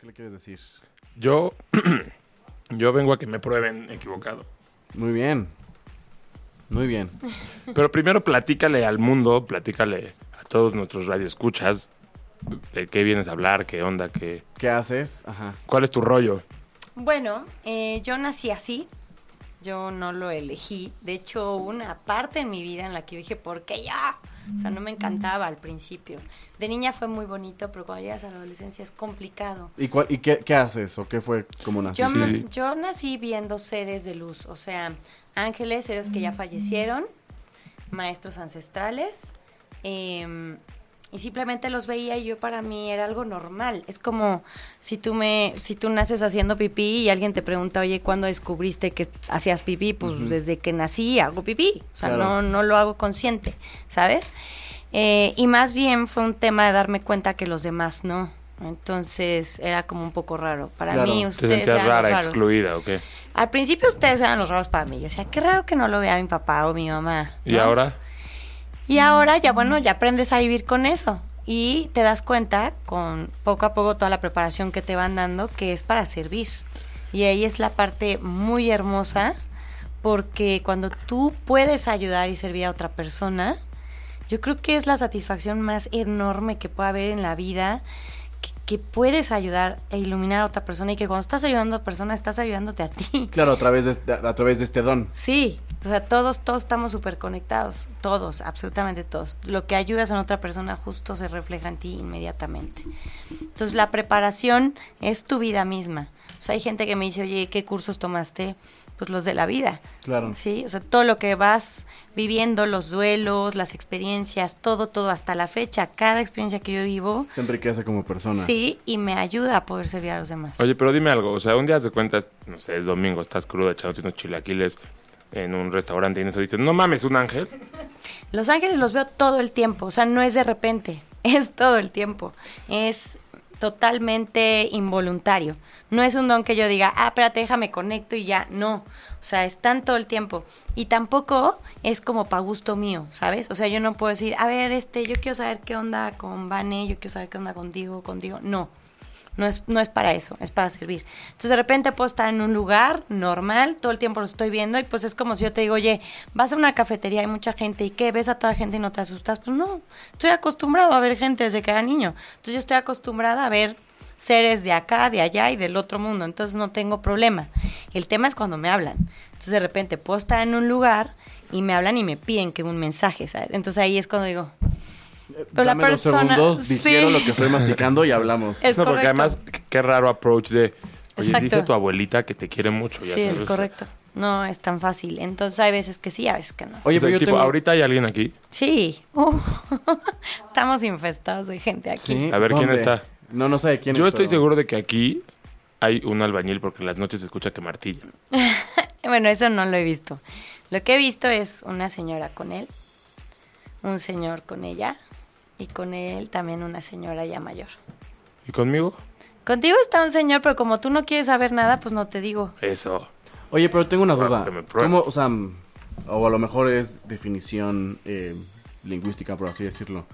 ¿Qué le quieres decir? Yo, yo vengo a que me prueben equivocado. Muy bien. Muy bien. Pero primero platícale al mundo, platícale a todos nuestros radioescuchas de qué vienes a hablar, qué onda, qué... ¿Qué haces? Ajá. ¿Cuál es tu rollo? Bueno, eh, yo nací así. Yo no lo elegí. De hecho, hubo una parte en mi vida en la que dije, ¿por qué ya? O sea, no me encantaba al principio. De niña fue muy bonito, pero cuando llegas a la adolescencia es complicado. ¿Y, cuál, y qué, qué haces o qué fue como Yo, naciste? me- sí. yo nací viendo seres de luz, o sea, ángeles, seres que ya fallecieron, maestros ancestrales, em, y simplemente los veía y yo para mí era algo normal. Es como si tú me, si tú naces haciendo pipí y alguien te pregunta, oye, ¿cuándo descubriste que hacías pipí? Pues desde que nací hago pipí, o sea, Claro. no, no lo hago consciente, ¿sabes? Eh, y más bien fue un tema de darme cuenta que los demás no. Entonces era como un poco raro. Para Claro. mí ¿Te ustedes eran los raros. excluida o qué? Al principio ustedes eran los raros para mí. O sea, qué raro que no lo vea mi papá o mi mamá. ¿Y ahora? Y ahora ya, bueno, ya aprendes a vivir con eso. Y te das cuenta, con poco a poco toda la preparación que te van dando, que es para servir. Y ahí es la parte muy hermosa, porque cuando tú puedes ayudar y servir a otra persona, yo creo que es la satisfacción más enorme que puede haber en la vida, que, puedes ayudar e iluminar a otra persona y que cuando estás ayudando a otra persona, estás ayudándote a ti. Claro, a través de, este- a través de este don. Sí, o sea, todos, todos estamos súper conectados, todos, absolutamente todos. Lo que ayudas a otra persona justo se refleja en ti inmediatamente. Entonces la preparación es tu vida misma. O sea, hay gente que me dice, oye, ¿qué cursos tomaste? Pues los de la vida. Claro. Sí, o sea, todo lo que vas viviendo, los duelos, las experiencias, todo, todo hasta la fecha, cada experiencia que yo vivo, Te enriquece como persona. sí, y me ayuda a poder servir a los demás. Oye, pero dime algo, o sea, un día se cuentas, no sé, es domingo, estás crudo echándote unos chilaquiles en un restaurante y en eso dices, no mames, un ángel. Los ángeles los veo todo el tiempo, o sea, no es de repente, es todo el tiempo. Es totalmente involuntario. No es un don que yo diga, ah, espérate, déjame conecto y ya. No, o sea, están todo el tiempo. Y tampoco es como para gusto mío, ¿sabes? O sea, yo no puedo decir, a ver, este, yo quiero saber qué onda con Vane, yo quiero saber qué onda contigo, contigo. No, no es, no es para eso, es para servir. Entonces de repente puedo estar en un lugar normal, todo el tiempo lo estoy viendo y pues es como si yo te digo, oye, vas a una cafetería, hay mucha gente y qué, ves a toda la gente y no te asustas. Pues no, estoy acostumbrado a ver gente desde que era niño. Entonces yo estoy acostumbrada a ver seres de acá, de allá y del otro mundo, entonces no tengo problema. El tema es cuando me hablan. Entonces de repente puedo estar en un lugar y me hablan y me piden que un mensaje, ¿sabes? Entonces ahí es cuando digo, pero la Dame dos persona- segundos, digiero sí. lo que estoy masticando y hablamos. es no, porque además, qué- raro approach de, oye, Exacto. dice tu abuelita que te quiere mucho. ya Sí, es correcto. No es tan fácil. Entonces hay veces que sí, a veces que no. Oye, O sea, pero yo tipo, tengo... ahorita hay alguien aquí. Sí. Uh, estamos infestados de gente aquí. ¿Sí? A ver, ¿quién está? No, no sé de quién Yo es, estoy pero- seguro de que aquí hay un albañil porque en las noches se escucha que martilla. Bueno, eso no lo he visto. Lo que he visto es una señora con él, un señor con ella y con él también una señora ya mayor. ¿Y conmigo? Contigo está un señor, pero como tú no quieres saber nada, pues no te digo. Eso. Oye, pero tengo una duda. ¿Cómo, o sea, o a lo mejor es definición eh, lingüística, por así decirlo.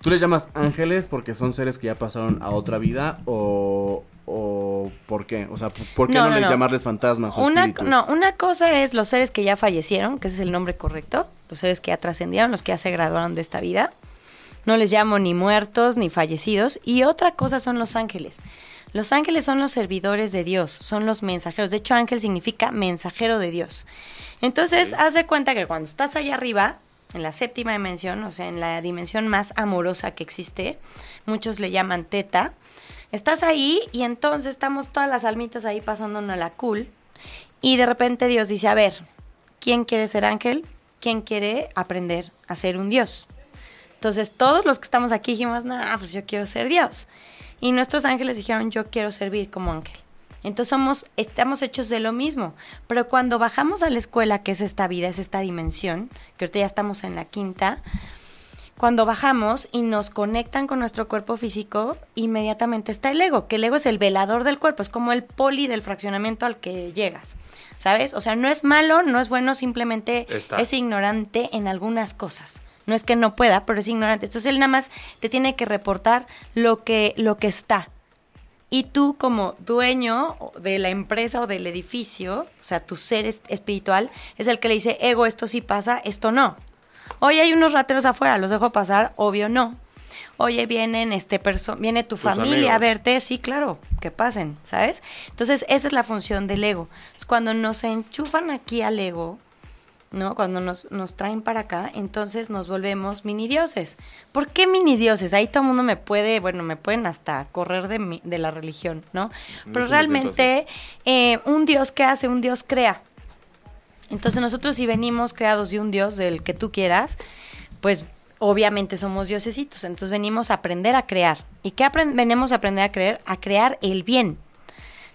¿Tú les llamas ángeles porque son seres que ya pasaron a otra vida o, o por qué? O sea, ¿por qué no, No, no, les no. llamarles fantasmas o Una, espíritus? no, una cosa es los seres que ya fallecieron, que ese es el nombre correcto, los seres que ya trascendieron, los que ya se graduaron de esta vida. No les llamo ni muertos ni fallecidos. Y otra cosa son los ángeles. Los ángeles son los servidores de Dios, son los mensajeros. De hecho, ángel significa mensajero de Dios. Entonces, haz de cuenta que cuando estás allá arriba, en la séptima dimensión, o sea, en la dimensión más amorosa que existe, muchos le llaman teta, estás ahí y entonces estamos todas las almitas ahí pasándonos la cool. Y de repente Dios dice, a ver, ¿quién quiere ser ángel? ¿Quién quiere aprender a ser un Dios? Entonces todos los que estamos aquí dijimos, no, pues yo quiero ser Dios. Y nuestros ángeles dijeron, yo quiero servir como ángel. Entonces somos, estamos hechos de lo mismo. Pero cuando bajamos a la escuela, que es esta vida, es esta dimensión, que ahorita ya estamos en la quinta, cuando bajamos y nos conectan con nuestro cuerpo físico, inmediatamente está el ego, que el ego es el velador del cuerpo, es como el poli del fraccionamiento al que llegas, ¿sabes? O sea, no es malo, no es bueno, simplemente Está. es ignorante en algunas cosas. No es que no pueda, pero es ignorante. Entonces él nada más te tiene que reportar lo que, lo que está. Y tú como dueño de la empresa o del edificio, o sea, tu ser es- espiritual, es el que le dice, ego, esto sí pasa, esto no. Oye, hay unos rateros afuera, ¿los dejo pasar? Obvio no. Oye, vienen este perso viene tu Tus familia a verte, sí, claro, que pasen, ¿sabes? Entonces, esa es la función del ego. Entonces, cuando nos enchufan aquí al ego, ¿no? Cuando nos, nos traen para acá, entonces nos volvemos mini dioses. ¿Por qué mini dioses? Ahí todo el mundo me puede, bueno, me pueden hasta correr de, mi- de la religión, ¿no? Pero realmente, eh, un dios que hace, un dios crea. Entonces nosotros si venimos creados de un dios, del que tú quieras, pues obviamente somos diosesitos. Entonces venimos a aprender a crear. ¿Y qué venimos a aprender a creer? A crear el bien.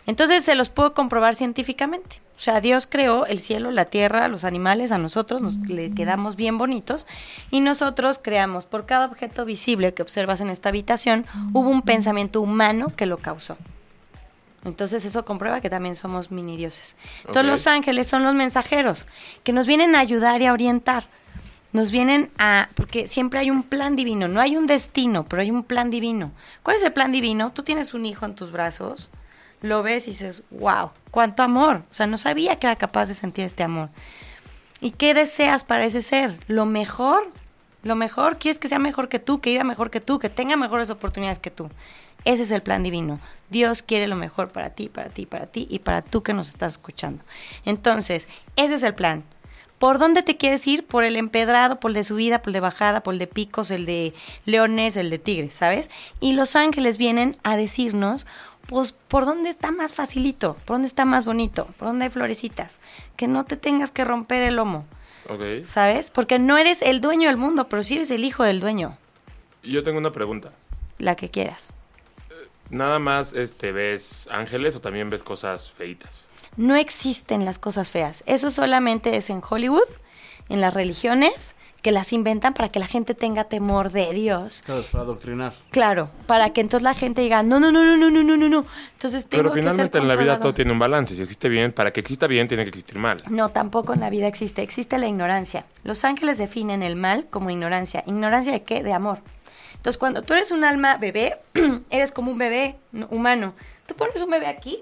Entonces se los puedo comprobar científicamente. O sea, Dios creó el cielo, la tierra, los animales, a nosotros nos le quedamos bien bonitos y nosotros creamos por cada objeto visible que observas en esta habitación, hubo un pensamiento humano que lo causó. Entonces eso comprueba que también somos mini dioses. Entonces los ángeles son los mensajeros que nos vienen a ayudar y a orientar. Nos vienen a, porque siempre hay un plan divino, no hay un destino, pero hay un plan divino. ¿Cuál es el plan divino? Tú tienes un hijo en tus brazos, lo ves y dices, wow, cuánto amor. O sea, no sabía que era capaz de sentir este amor. ¿Y qué deseas para ese ser? Lo mejor. Lo mejor. Quieres que sea mejor que tú, que viva mejor que tú, que tenga mejores oportunidades que tú. Ese es el plan divino. Dios quiere lo mejor para ti, para ti, para ti y para tú que nos estás escuchando. Entonces, ese es el plan. ¿Por dónde te quieres ir? Por el empedrado, por el de subida, por el de bajada, por el de picos, el de leones, el de tigres, ¿sabes? Y los ángeles vienen a decirnos, pues, ¿por dónde está más facilito? ¿Por dónde está más bonito? ¿Por dónde hay florecitas? Que no te tengas que romper el lomo. ¿sabes? Porque no eres el dueño del mundo, pero sí eres el hijo del dueño, yo tengo una pregunta. la que quieras. ¿Nada más este, ves ángeles o también ves cosas feitas? No existen las cosas feas. Eso solamente es en Hollywood, en las religiones, que las inventan para que la gente tenga temor de Dios. Claro, es para adoctrinar. Claro, para que entonces la gente diga, no, no, no, no, no, no, no, no, no. Entonces tengo Pero que ser finalmente en la vida todo tiene un balance. Si existe bien, para que exista bien, tiene que existir mal. No, tampoco en la vida existe. Existe la ignorancia. Los ángeles definen el mal como ignorancia. ¿Ignorancia de qué? De amor. Entonces, cuando tú eres un alma bebé, eres como un bebé no, humano. Tú pones un bebé aquí,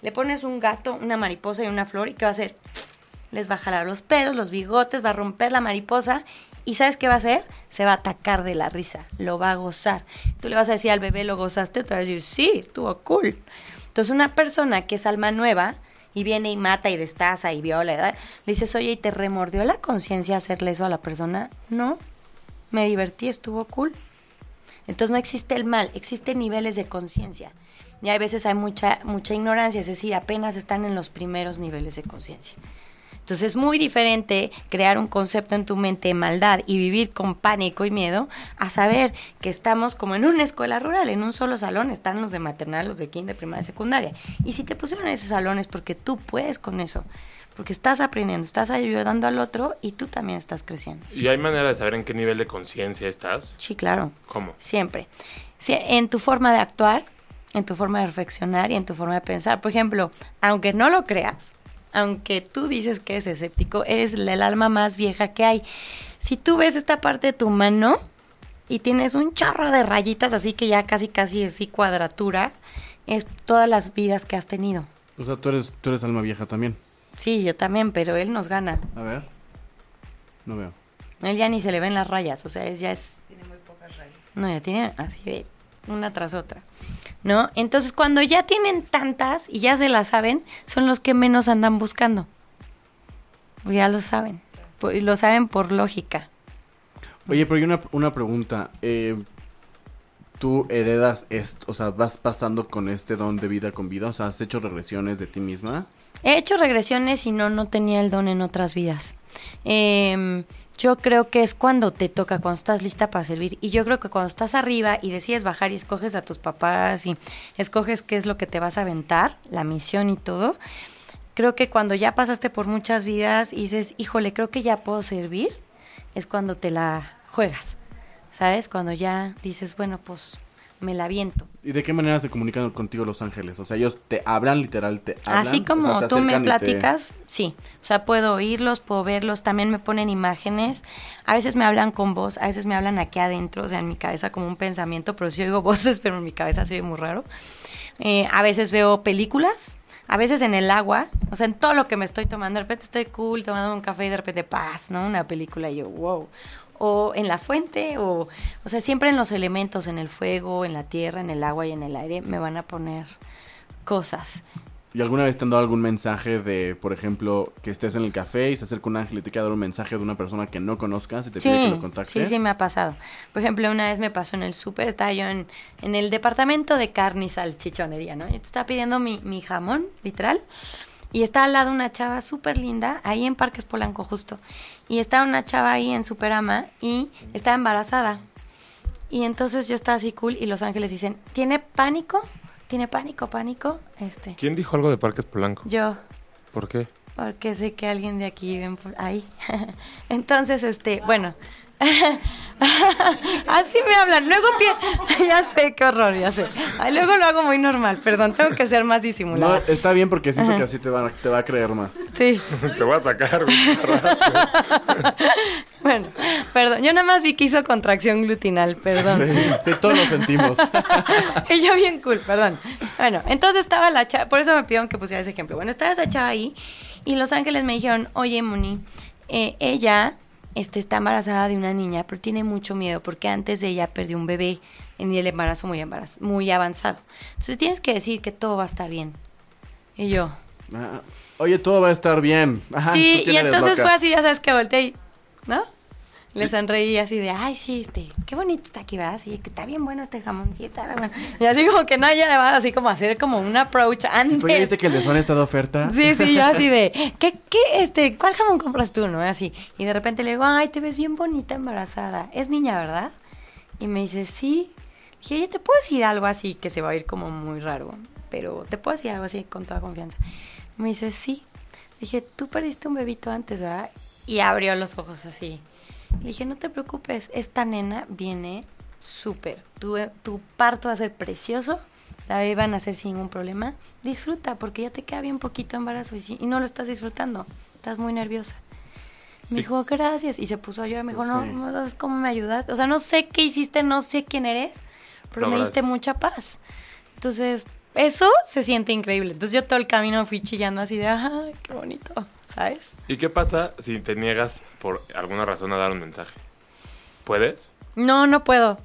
le pones un gato, una mariposa y una flor, ¿y qué va a hacer? Les va a jalar los pelos, los bigotes, va a romper la mariposa. ¿Y sabes qué va a hacer? Se va a atacar de la risa, lo va a gozar. Tú le vas a decir al bebé, ¿lo gozaste? Te va a decir, sí, estuvo cool. Entonces, una persona que es alma nueva y viene y mata y destaza y viola, ¿verdad? le dices, oye, ¿y te remordió la conciencia hacerle eso a la persona? No, me divertí, estuvo cool. Entonces no existe el mal, existen niveles de conciencia. Y hay veces hay mucha, mucha ignorancia, es decir, apenas están en los primeros niveles de conciencia. Entonces es muy diferente crear un concepto en tu mente de maldad y vivir con pánico y miedo a saber que estamos como en una escuela rural, en un solo salón, están los de maternal, los de kinder, primaria, secundaria. Y si te pusieron en ese salón es porque tú puedes con eso, porque estás aprendiendo, estás ayudando al otro y tú también estás creciendo. ¿Y hay manera de saber en qué nivel de conciencia estás? Sí, claro. ¿Cómo? Siempre. Sí, en tu forma de actuar, en tu forma de reflexionar y en tu forma de pensar. Por ejemplo, aunque no lo creas, aunque tú dices que eres escéptico, eres el alma más vieja que hay. Si tú ves esta parte de tu mano y tienes un chorro de rayitas, así que ya casi casi es así cuadratura, es todas las vidas que has tenido. O sea, tú eres, tú eres alma vieja también. Sí, yo también, pero él nos gana. A ver. No veo. Él ya ni se le ven las rayas, o sea, él ya es... Tiene muy pocas rayas. No, ya tiene así de una tras otra. ¿No? Entonces, cuando ya tienen tantas y ya se las saben, son los que menos andan buscando. Ya lo saben. Y lo saben por lógica. Oye, pero hay una, una pregunta. Eh, ¿Tú heredas esto? O sea, ¿vas pasando con este don de vida con vida? O sea, ¿has hecho regresiones de ti misma? He hecho regresiones y no, no tenía el don en otras vidas. Em, yo creo que es cuando te toca, cuando estás lista para servir. Y yo creo que cuando estás arriba y decides bajar y escoges a tus papás y escoges qué es lo que te vas a aventar, la misión y todo, creo que cuando ya pasaste por muchas vidas y dices, híjole, creo que ya puedo servir, es cuando te la juegas. ¿Sabes? Cuando ya dices, bueno, pues me la viento. ¿Y de qué manera se comunican contigo los ángeles? O sea, ellos te hablan, literal, te hablan. Así o como sea, tú me te- platicas, sí. O sea, puedo oírlos, puedo verlos, también me ponen imágenes. A veces me hablan con voz, a veces me hablan aquí adentro, o sea, en mi cabeza como un pensamiento, pero sí oigo voces, pero en mi cabeza se oye muy raro. Eh, a veces veo películas, a veces en el agua, o sea, en todo lo que me estoy tomando. De repente estoy cool, tomando un café y de repente paz, ¿no? Una película y yo, wow. O en la fuente, o, o sea, siempre en los elementos, en el fuego, en la tierra, en el agua y en el aire, me van a poner cosas. ¿Y alguna vez te han dado algún mensaje de, por ejemplo, que estés en el café y se acerca un ángel y te quiere dar un mensaje de una persona que no conozcas y te pide que lo contactes? Sí, sí, me ha pasado. Por ejemplo, una vez me pasó en el súper, estaba yo en, en el departamento de carne y salchichonería, ¿no? Y te estaba pidiendo mi, mi jamón, literal. Y está al lado una chava súper linda, ahí en Parques Polanco justo. Y estaba una chava ahí en Superama y estaba embarazada. Y entonces yo estaba así cool y los ángeles dicen, ¿tiene pánico? ¿Tiene pánico, pánico? Este, ¿Quién dijo algo de Parques Polanco? yo, ¿Por qué? porque sé que alguien de aquí por ahí. Entonces, este, bueno. Así me hablan. Luego pi- ya sé, qué horror, ya sé. Ay, luego lo hago muy normal, perdón, tengo que ser más No, disimulada. está bien porque siento Ajá. que así te va, te va a creer más. Sí. Te voy a sacar. Bueno, perdón. Yo nada más vi que hizo contracción glutinal, perdón. Sí, sí, todos lo sentimos. y yo bien cool, perdón. Bueno, entonces estaba la chava, por eso me pidieron que pusiera ese ejemplo. Bueno, estaba esa chava ahí y Los Ángeles me dijeron, oye, Moni, eh, ella este, está embarazada de una niña, pero tiene mucho miedo porque antes de ella perdió un bebé en el embarazo muy, embaraz- muy avanzado. Entonces tienes que decir que todo va a estar bien. Y yo, Ah, Oye, todo va a estar bien. Ajá, sí, ¿tú quién y entonces loca? fue así, ya sabes que volteé y, ¿no? Le sonreí así de, ay, sí, este, qué bonito está aquí, ¿verdad? Sí, que está bien bueno este jamoncito. bueno. Y así como que no, ya le va así como a hacer como un approach antes. Oye, ¿viste que el de está de oferta? Sí, sí, yo así de, ¿qué, qué, este, cuál jamón compras tú, no? Así. Y de repente le digo, ay, te ves bien bonita embarazada. Es niña, ¿verdad? Y me dice, sí. Dije, oye, ¿te puedo decir algo así que se va a oír como muy raro? Pero te puedo decir algo así con toda confianza. Me dice, sí. Dije, tú perdiste un bebito antes, ¿verdad? Y abrió los ojos así. Le dije, no te preocupes, esta nena viene súper. Tu, tu parto va a ser precioso, la bebé a nacer sin ningún problema. Disfruta, porque ya te queda bien poquito embarazo y, si- y no lo estás disfrutando. Estás muy nerviosa. Me dijo, gracias. Y se puso a llorar. Me dijo, no, sí. no sabes cómo me ayudaste. O sea, no sé qué hiciste, no sé quién eres, pero me diste mucha paz. Entonces, eso se siente increíble. Entonces, yo todo el camino fui chillando así de, ay, qué bonito, ¿sabes? ¿Y qué pasa si te niegas por alguna razón a dar un mensaje? ¿Puedes? No, no puedo.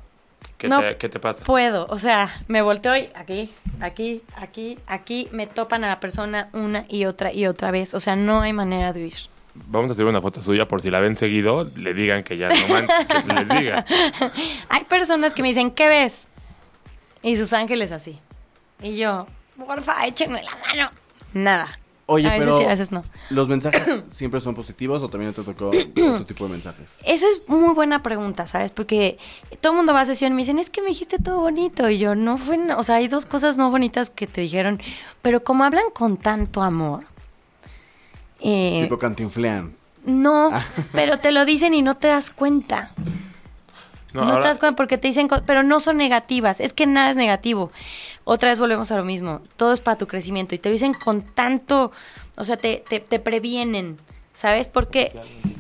¿Qué, No te, qué te pasa? Puedo, o sea, me volteo y aquí, aquí, aquí, aquí, me topan a la persona una y otra y otra vez. O sea, no hay manera de huir. Vamos a hacer una foto suya por si la ven seguido, le digan que ya no man, que se les diga. Hay personas que me dicen, ¿qué ves? Y sus ángeles así. Y yo, porfa, échenme la mano. Nada. Oye, a veces pero sí, a veces no. ¿los mensajes siempre son positivos o también te tocó otro tipo de mensajes? Eso es muy buena pregunta, ¿sabes? Porque todo el mundo va a sesión y me dicen, es que me dijiste todo bonito. Y yo, no fue, o sea, hay dos cosas no bonitas que te dijeron, pero como hablan con tanto amor, eh, tipo cantinflean. no, pero te lo dicen y no te das cuenta. No, No, ahora- te das cuenta porque te dicen, pero no son negativas. Es que nada es negativo. Otra vez volvemos a lo mismo. Todo es para tu crecimiento. Y te lo dicen con tanto, o sea, te, te, te previenen. ¿Sabes? Porque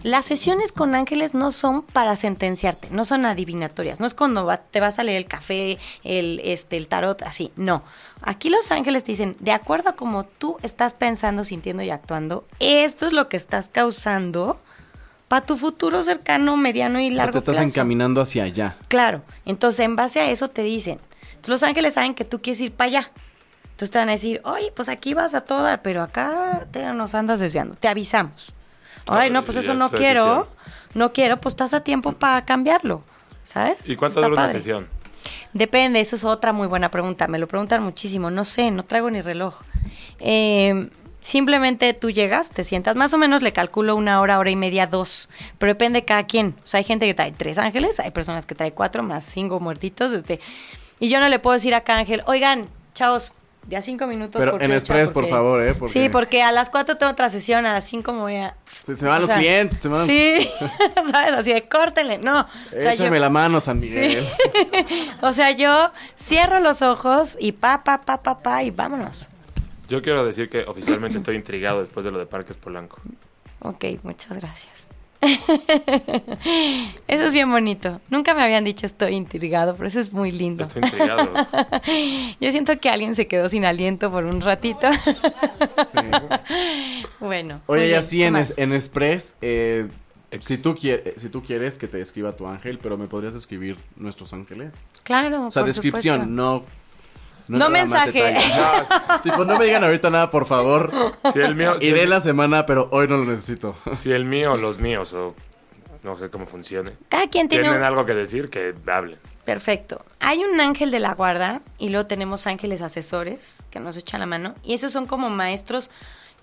las sesiones con ángeles no son para sentenciarte, no son adivinatorias. No es cuando va- te vas a leer el café, el, este, el tarot, así. No. Aquí los ángeles te dicen, de acuerdo a como tú estás pensando, sintiendo y actuando, esto es lo que estás causando para tu futuro cercano, mediano y O sea, largo te estás plazo. encaminando hacia allá. Claro, entonces en base a eso te dicen. Los ángeles saben que tú quieres ir para allá. Entonces te van a decir, oye, pues aquí vas a todo dar, pero acá te nos andas desviando. Te avisamos. Ay, no, pues eso es no quiero. No quiero, pues estás a tiempo para cambiarlo. ¿Sabes? ¿Y cuánto dura una sesión? Depende, eso es otra muy buena pregunta. Me lo preguntan muchísimo. No sé, no traigo ni reloj. Eh, simplemente tú llegas, te sientas, más o menos le calculo una hora, hora y media, dos. Pero depende de cada quien. O sea, hay gente que trae tres ángeles, hay personas que trae cuatro, más cinco muertitos. Este, y yo no le puedo decir a cada ángel, oigan, chavos, Ya cinco minutos Pero por en Express, por favor, ¿eh? Porque Sí, porque a las cuatro tengo otra sesión, a las cinco me voy a... Se, se van o los sea, clientes, se van. Sí, ¿sabes? Así de córtenle. No, o sea, Échame yo, la mano, San Miguel. o sea, yo cierro los ojos y pa, pa, pa, pa, pa, y vámonos. Yo quiero decir que oficialmente estoy intrigado después de lo de Parques Polanco. Ok, muchas gracias. Eso es bien bonito. Nunca me habían dicho estoy intrigado, pero eso es muy lindo. Estoy intrigado. Yo siento que alguien se quedó sin aliento por un ratito. Sí. bueno. Oye, y así ¿qué en, es- en Express, eh, si, tú quieres, si tú quieres que te escriba tu ángel, pero me podrías escribir nuestros ángeles. Claro, O sea, por descripción, supuesto. no. No mensaje. No, tipo, no me digan ahorita nada, por favor. si el mío, si Iré el, la semana, pero hoy no lo necesito. si el mío o los míos, o no sé cómo funcione, Cada quien tiene tienen un... algo que decir, que hablen. Perfecto. Hay un ángel de la guarda y luego tenemos ángeles asesores que nos echan la mano. Y esos son como maestros...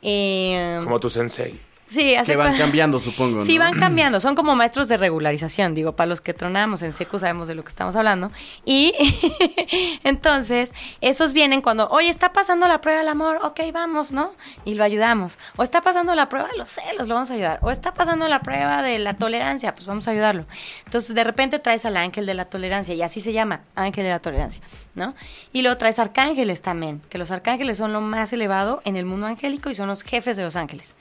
eh, Como tu sensei. Sí, hace Que van cambiando, supongo. Sí, ¿no? van cambiando, son como maestros de regularización, digo, para los que tronamos en seco sabemos de lo que estamos hablando. Y entonces, esos vienen cuando, oye, está pasando la prueba del amor, ok, vamos, ¿no? Y lo ayudamos. O está pasando la prueba de los celos, lo vamos a ayudar. O está pasando la prueba de la tolerancia, pues vamos a ayudarlo. Entonces, de repente traes al ángel de la tolerancia, y así se llama, ángel de la tolerancia, ¿no? Y luego traes arcángeles también, que los arcángeles son lo más elevado en el mundo angélico y son los jefes de los ángeles.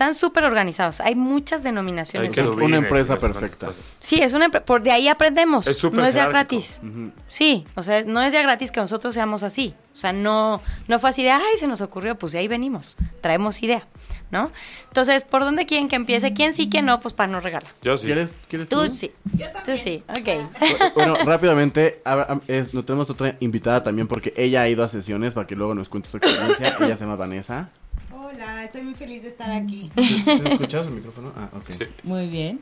Están súper organizados. Hay muchas denominaciones. Hay que Es una empresa perfecta. Sí, es una por de ahí aprendemos. Es súper no es ya gratis. Sí, o sea, no es ya gratis que nosotros seamos así. O sea, no no fue así de, ay, se nos ocurrió, pues de ahí venimos. Traemos idea, ¿no? Entonces, ¿por dónde quieren que empiece? ¿Quién sí, quién no? Pues para no regalar. Yo sí. ¿Quieres, ¿quieres tú? Tú sí. Tú sí. Ok. Bueno, rápidamente, es- no tenemos otra invitada también porque ella ha ido a sesiones para que luego nos cuente su experiencia. ella se llama Vanessa. Hola, estoy muy feliz de estar aquí. ¿Sí escuchas el micrófono? Ah, ok. Sí. Muy bien.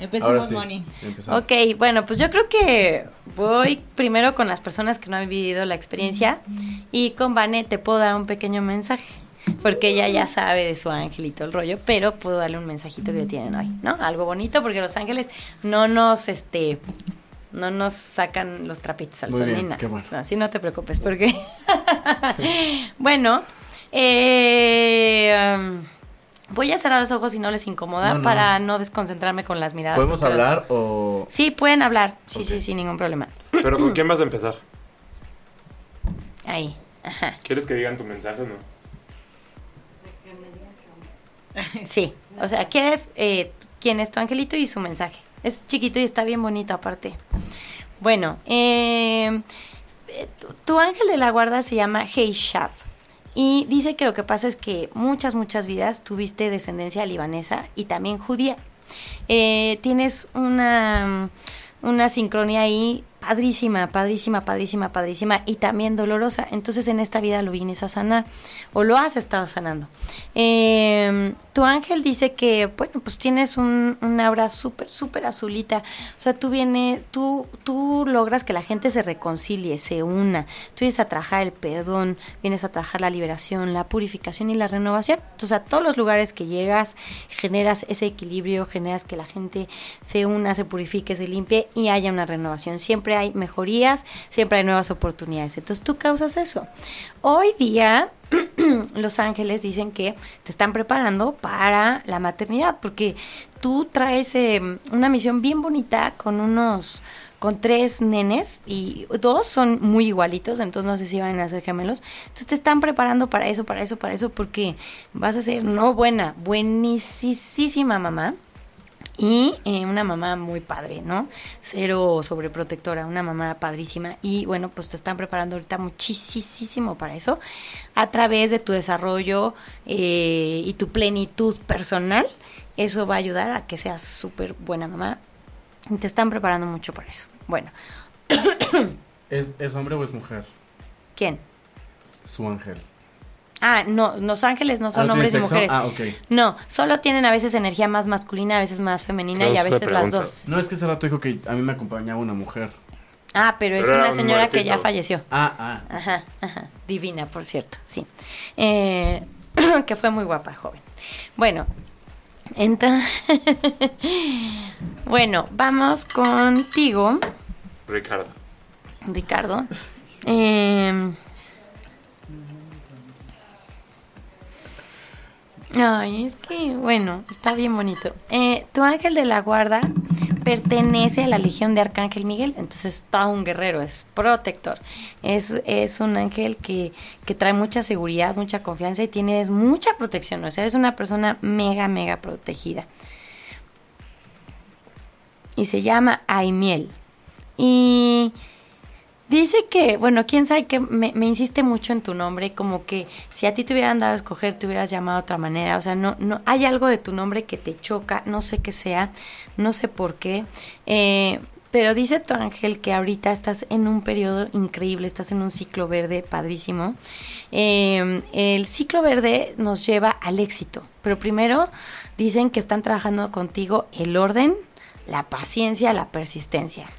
Empecemos, sí, Moni. empezamos. Ok, bueno, pues yo creo que voy primero con las personas que no han vivido la experiencia y con Vane te puedo dar un pequeño mensaje, porque ella ya sabe de su ángel y todo el rollo, pero puedo darle un mensajito que le tienen hoy, ¿no? Algo bonito, porque los ángeles no nos, este, no nos sacan los trapitos al sol ni nada. bueno. Así no te preocupes, porque... bueno, eh, voy a cerrar los ojos si no les incomoda No, no. para no desconcentrarme con las miradas. ¿Podemos hablar o...? Sí, pueden hablar. Sí, Ok. sí, sin ningún problema. Pero ¿con quién vas a empezar? Ahí. Ajá. ¿Quieres que digan tu mensaje o no? Sí. O sea, ¿quieres eh, quién es tu angelito y su mensaje? Es chiquito y está bien bonito aparte. Bueno, eh, eh, tu, tu ángel de la guarda se llama Heishab. Y dice que lo que pasa es que muchas, muchas vidas tuviste descendencia libanesa y también judía. Eh, tienes una, una sincronía ahí padrísima, padrísima, padrísima, padrísima y también dolorosa. Entonces en esta vida lo vienes a sanar o lo has estado sanando. Eh, tu ángel dice que, bueno, pues tienes un, un aura súper, súper azulita. O sea, tú vienes, tú, tú logras que la gente se reconcilie, se una. Tú vienes a trabajar el perdón, vienes a trabajar la liberación, la purificación y la renovación. Entonces, a todos los lugares que llegas, generas ese equilibrio, generas que la gente se una, se purifique, se limpie y haya una renovación. Siempre hay mejorías, siempre hay nuevas oportunidades. Entonces, tú causas eso. Hoy día, los ángeles dicen que te están preparando para la maternidad, porque tú traes eh, una misión bien bonita con unos con tres nenes y dos son muy igualitos, entonces no sé si van a ser gemelos. Entonces te están preparando para eso, para eso, para eso, porque vas a ser no buena, buenísima mamá. Y eh, una mamá muy padre, ¿no? Cero sobreprotectora, una mamá padrísima. Y bueno, pues te están preparando ahorita muchísimo para eso. A través de tu desarrollo eh, y tu plenitud personal, eso va a ayudar a que seas súper buena mamá. Y te están preparando mucho para eso. Bueno, ¿Es, ¿Es hombre o es mujer? ¿quién? Su ángel. Ah, no, los ángeles no son ¿Ah, no hombres y sexo? mujeres. Ah, ok. No, solo tienen a veces energía más masculina, a veces más femenina y a veces las dos. No, es que hace rato dijo que a mí me acompañaba una mujer. Ah, pero es Pero una un señora que ya falleció. Ah, ah. Ajá, ajá. Divina, por cierto, sí. Eh, que fue muy guapa, joven. Bueno, entonces. bueno, vamos contigo, Ricardo. Ricardo. Eh, Ay, es que, bueno, está bien bonito. Eh, tu ángel de la guarda pertenece a la Legión de Arcángel Miguel, entonces está un guerrero, es protector. Es, es un ángel que, que trae mucha seguridad, mucha confianza y tienes mucha protección. O sea, eres una persona mega, mega protegida. Y se llama Aimiel. Y Dice que, bueno, quién sabe que me, insiste mucho en tu nombre, como que si a ti te hubieran dado a escoger, te hubieras llamado de otra manera. O sea, no, no, hay algo de tu nombre que te choca, no sé qué sea, no sé por qué. Eh, pero dice tu ángel que ahorita estás en un periodo increíble, estás en un ciclo verde padrísimo. Eh, el ciclo verde nos lleva al éxito, pero primero dicen que están trabajando contigo el orden, la paciencia, la persistencia.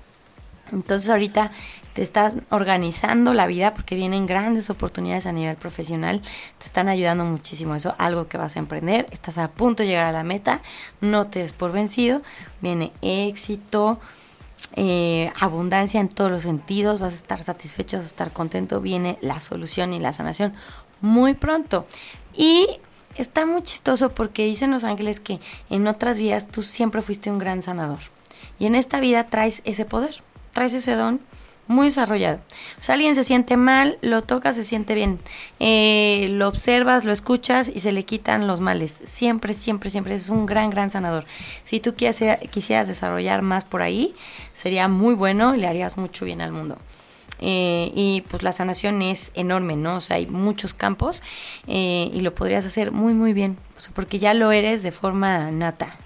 Entonces ahorita te estás organizando la vida porque vienen grandes oportunidades a nivel profesional, te están ayudando muchísimo eso, algo que vas a emprender, estás a punto de llegar a la meta, no te des por vencido, viene éxito, eh, abundancia en todos los sentidos, vas a estar satisfecho, vas a estar contento, viene la solución y la sanación muy pronto. Y está muy chistoso porque dicen los ángeles que en otras vidas tú siempre fuiste un gran sanador. Y en esta vida traes ese poder, traes ese don muy desarrollado. O sea, alguien se siente mal, lo toca, se siente bien. Eh, lo observas, lo escuchas y se le quitan los males. Siempre, siempre, siempre es un gran, gran sanador. Si tú quisieras desarrollar más por ahí, sería muy bueno y le harías mucho bien al mundo. Eh, y pues la sanación es enorme, ¿no? O sea, hay muchos campos eh, y lo podrías hacer muy, muy bien, porque ya lo eres de forma nata.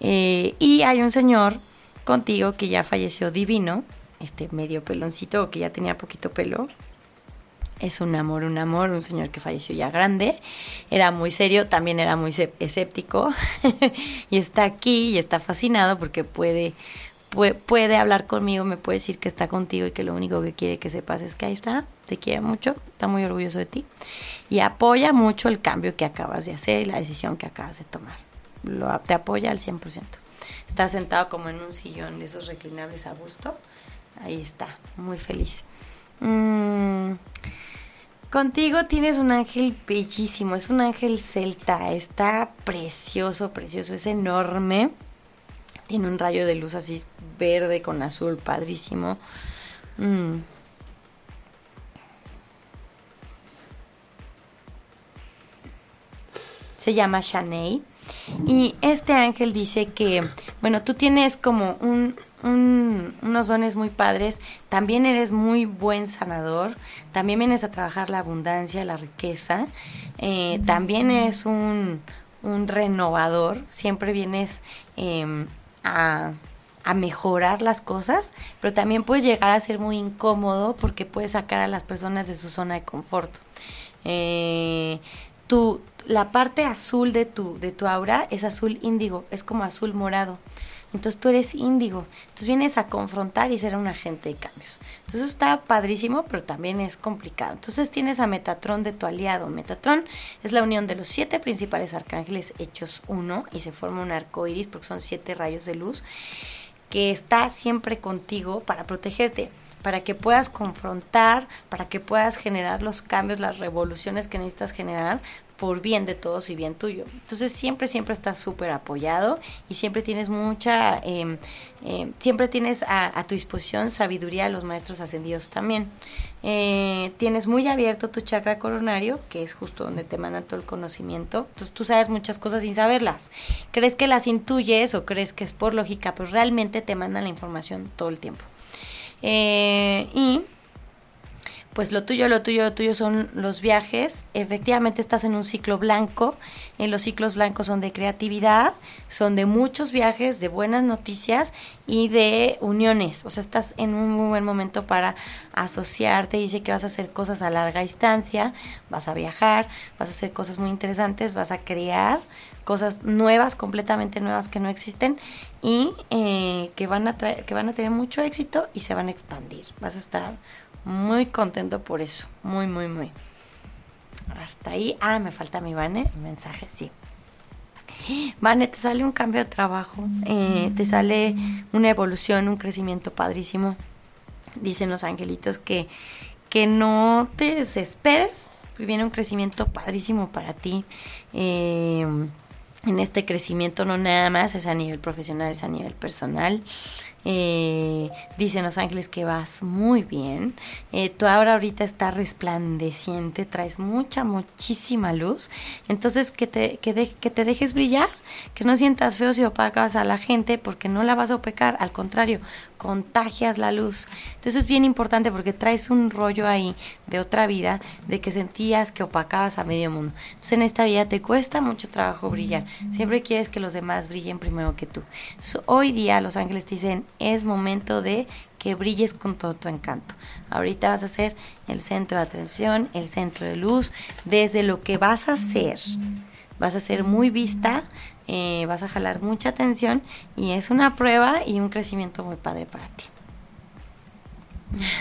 y hay un señor contigo que ya falleció divino, este medio peloncito que ya tenía poquito pelo. Es un amor, un amor, un señor que falleció ya grande. Era muy serio, también era muy escéptico. y está aquí y está fascinado porque puede, puede, puede, hablar conmigo, me puede decir que está contigo y que lo único que quiere que sepas es que ahí está, te quiere mucho, está muy orgulloso de ti. Y apoya mucho el cambio que acabas de hacer y la decisión que acabas de tomar. Lo, te apoya al 100%. Está sentado como en un sillón de esos reclinables a gusto Ahí está, muy feliz. Mm, contigo tienes un ángel bellísimo, es un ángel celta, está precioso, precioso, es enorme. Tiene un rayo de luz así verde con azul, padrísimo. Mm. Se llama Shanei. Y este ángel dice que, bueno, tú tienes como un, unos dones muy padres, también eres muy buen sanador, también vienes a trabajar la abundancia, la riqueza, eh, también eres un, un, renovador, siempre vienes em, a, a, mejorar las cosas, pero también puedes llegar a ser muy incómodo porque puedes sacar a las personas de su zona de confort. Eh, tu, la parte azul de tu, de tu aura es azul índigo, es como azul morado. Entonces tú eres índigo. Entonces vienes a confrontar y ser un agente de cambios. Entonces está padrísimo, pero también es complicado. Entonces tienes a Metatrón de tu aliado. Metatrón es la unión de los siete principales arcángeles hechos uno y se forma un arco iris porque son siete rayos de luz que está siempre contigo para protegerte para que puedas confrontar, para que puedas generar los cambios, las revoluciones que necesitas generar, por bien de todos y bien tuyo. Entonces siempre, siempre estás súper apoyado y siempre tienes mucha, eh, siempre tienes a, tu disposición sabiduría de los maestros ascendidos también. Eh, tienes muy abierto tu chakra coronario, que es justo donde te mandan todo el conocimiento. Entonces tú sabes muchas cosas sin saberlas. Crees que las intuyes o crees que es por lógica, pero realmente te mandan la información todo el tiempo. Eh, y pues lo tuyo, lo tuyo, lo tuyo son los viajes. Efectivamente estás en un ciclo blanco. En los ciclos blancos son de creatividad, son de muchos viajes, de buenas noticias y de uniones. O sea, estás en un muy buen momento para asociarte. Dice que vas a hacer cosas a larga distancia, vas a viajar, vas a hacer cosas muy interesantes, vas a crear cosas nuevas, completamente nuevas que no existen y eh, que, van a que van a tener mucho éxito y se van a expandir. Vas a estar muy contento por eso. Muy, muy, muy. Hasta ahí. Ah, me falta mi Vane. Mensaje, sí. Vane, te sale un cambio de trabajo. Eh, te sale una evolución, un crecimiento padrísimo. Dicen los angelitos que, que no te desesperes, viene un crecimiento padrísimo para ti. Eh, en este crecimiento no nada más es a nivel profesional, es a nivel personal. Eh, dicen los ángeles que vas muy bien. Eh, tú ahora ahorita está resplandeciente, traes mucha, muchísima luz. Entonces, que te, que, que te dejes brillar, que no sientas feo si opacas a la gente, porque no la vas a opacar, al contrario, contagias la luz. Entonces es bien importante porque traes un rollo ahí de otra vida, de que sentías que opacabas a medio mundo. Entonces en esta vida te cuesta mucho trabajo brillar. Siempre quieres que los demás brillen primero que tú. Hoy día los ángeles te dicen, es momento de que brilles con todo tu encanto. Ahorita vas a ser el centro de atención, el centro de luz, desde lo que vas a hacer. Vas a ser muy vista, eh, vas a jalar mucha atención y es una prueba y un crecimiento muy padre para ti.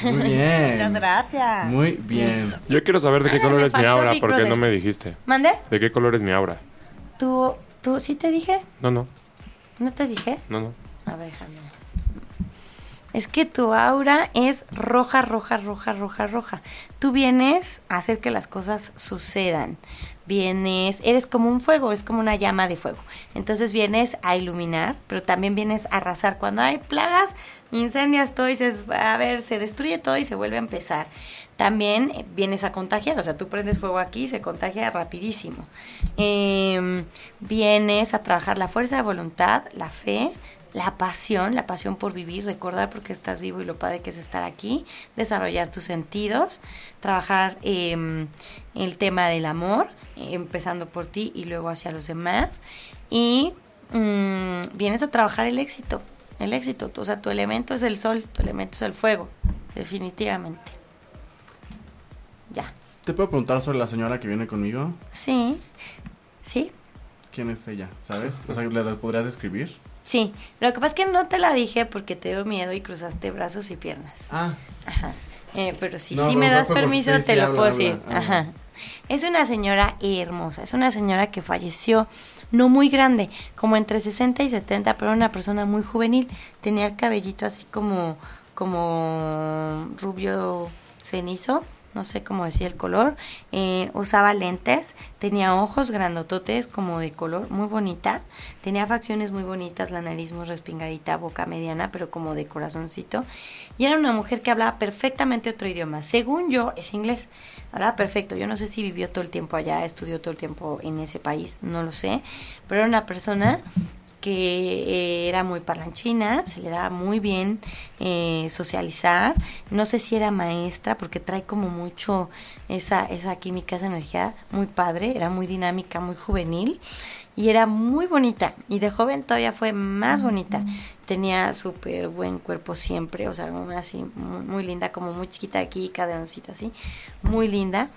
Muy bien. Muchas gracias. Muy bien. Yo quiero saber de qué Ah, color es mi aura, porque Brother. no me dijiste. ¿Mande? ¿De qué color es mi aura? ¿Tú, tú sí te dije? No, no, ¿No te dije? no, no. A ver, déjame. Es que tu aura es roja, roja, roja, roja, roja. Tú vienes a hacer que las cosas sucedan. Vienes, eres como un fuego, es como una llama de fuego. Entonces vienes a iluminar, pero también vienes a arrasar. Cuando hay plagas, incendias todo y dices, a ver, se destruye todo y se vuelve a empezar. También vienes a contagiar, o sea, tú prendes fuego aquí y se contagia rapidísimo. Em, vienes a trabajar la fuerza de voluntad, la fe, la pasión, la pasión por vivir, recordar por qué estás vivo y lo padre que es estar aquí, desarrollar tus sentidos, trabajar em, el tema del amor, eh, empezando por ti y luego hacia los demás. Y mm, vienes a trabajar el éxito, el éxito, o sea, tu elemento es el sol, tu elemento es el fuego, definitivamente. Ya, ¿Te puedo preguntar sobre la señora que viene conmigo? sí, sí, ¿Quién es ella? ¿Sabes? O sea, ¿le podrías describir? Sí. Lo que pasa es que no te la dije porque te dio miedo y cruzaste brazos y piernas. Ah, Ajá. Eh, pero si No, sí me das permiso, te lo habla, puedo decir. habla. Ajá. Es una señora hermosa, es una señora que falleció no muy grande, como entre 60 y 70, pero una persona muy juvenil. Tenía el cabellito así como, como rubio cenizo, no sé cómo decir el color. Eh, usaba lentes, tenía ojos grandototes como de color muy bonita. Tenía facciones muy bonitas, la nariz muy respingadita, boca mediana, pero como de corazoncito. Y era una mujer que hablaba perfectamente otro idioma. Según yo, es inglés. Hablaba perfecto. Yo no sé si vivió todo el tiempo allá, estudió todo el tiempo en ese país, no lo sé. Pero era una persona que eh, era muy parlanchina, se le daba muy bien eh, socializar. No sé si era maestra, porque trae como mucho esa, esa química, esa energía muy padre, era muy dinámica, muy juvenil y era muy bonita. Y de joven todavía fue más bonita. Tenía súper buen cuerpo siempre, o sea, así muy, muy linda, como muy chiquita aquí, caderoncita así, muy linda.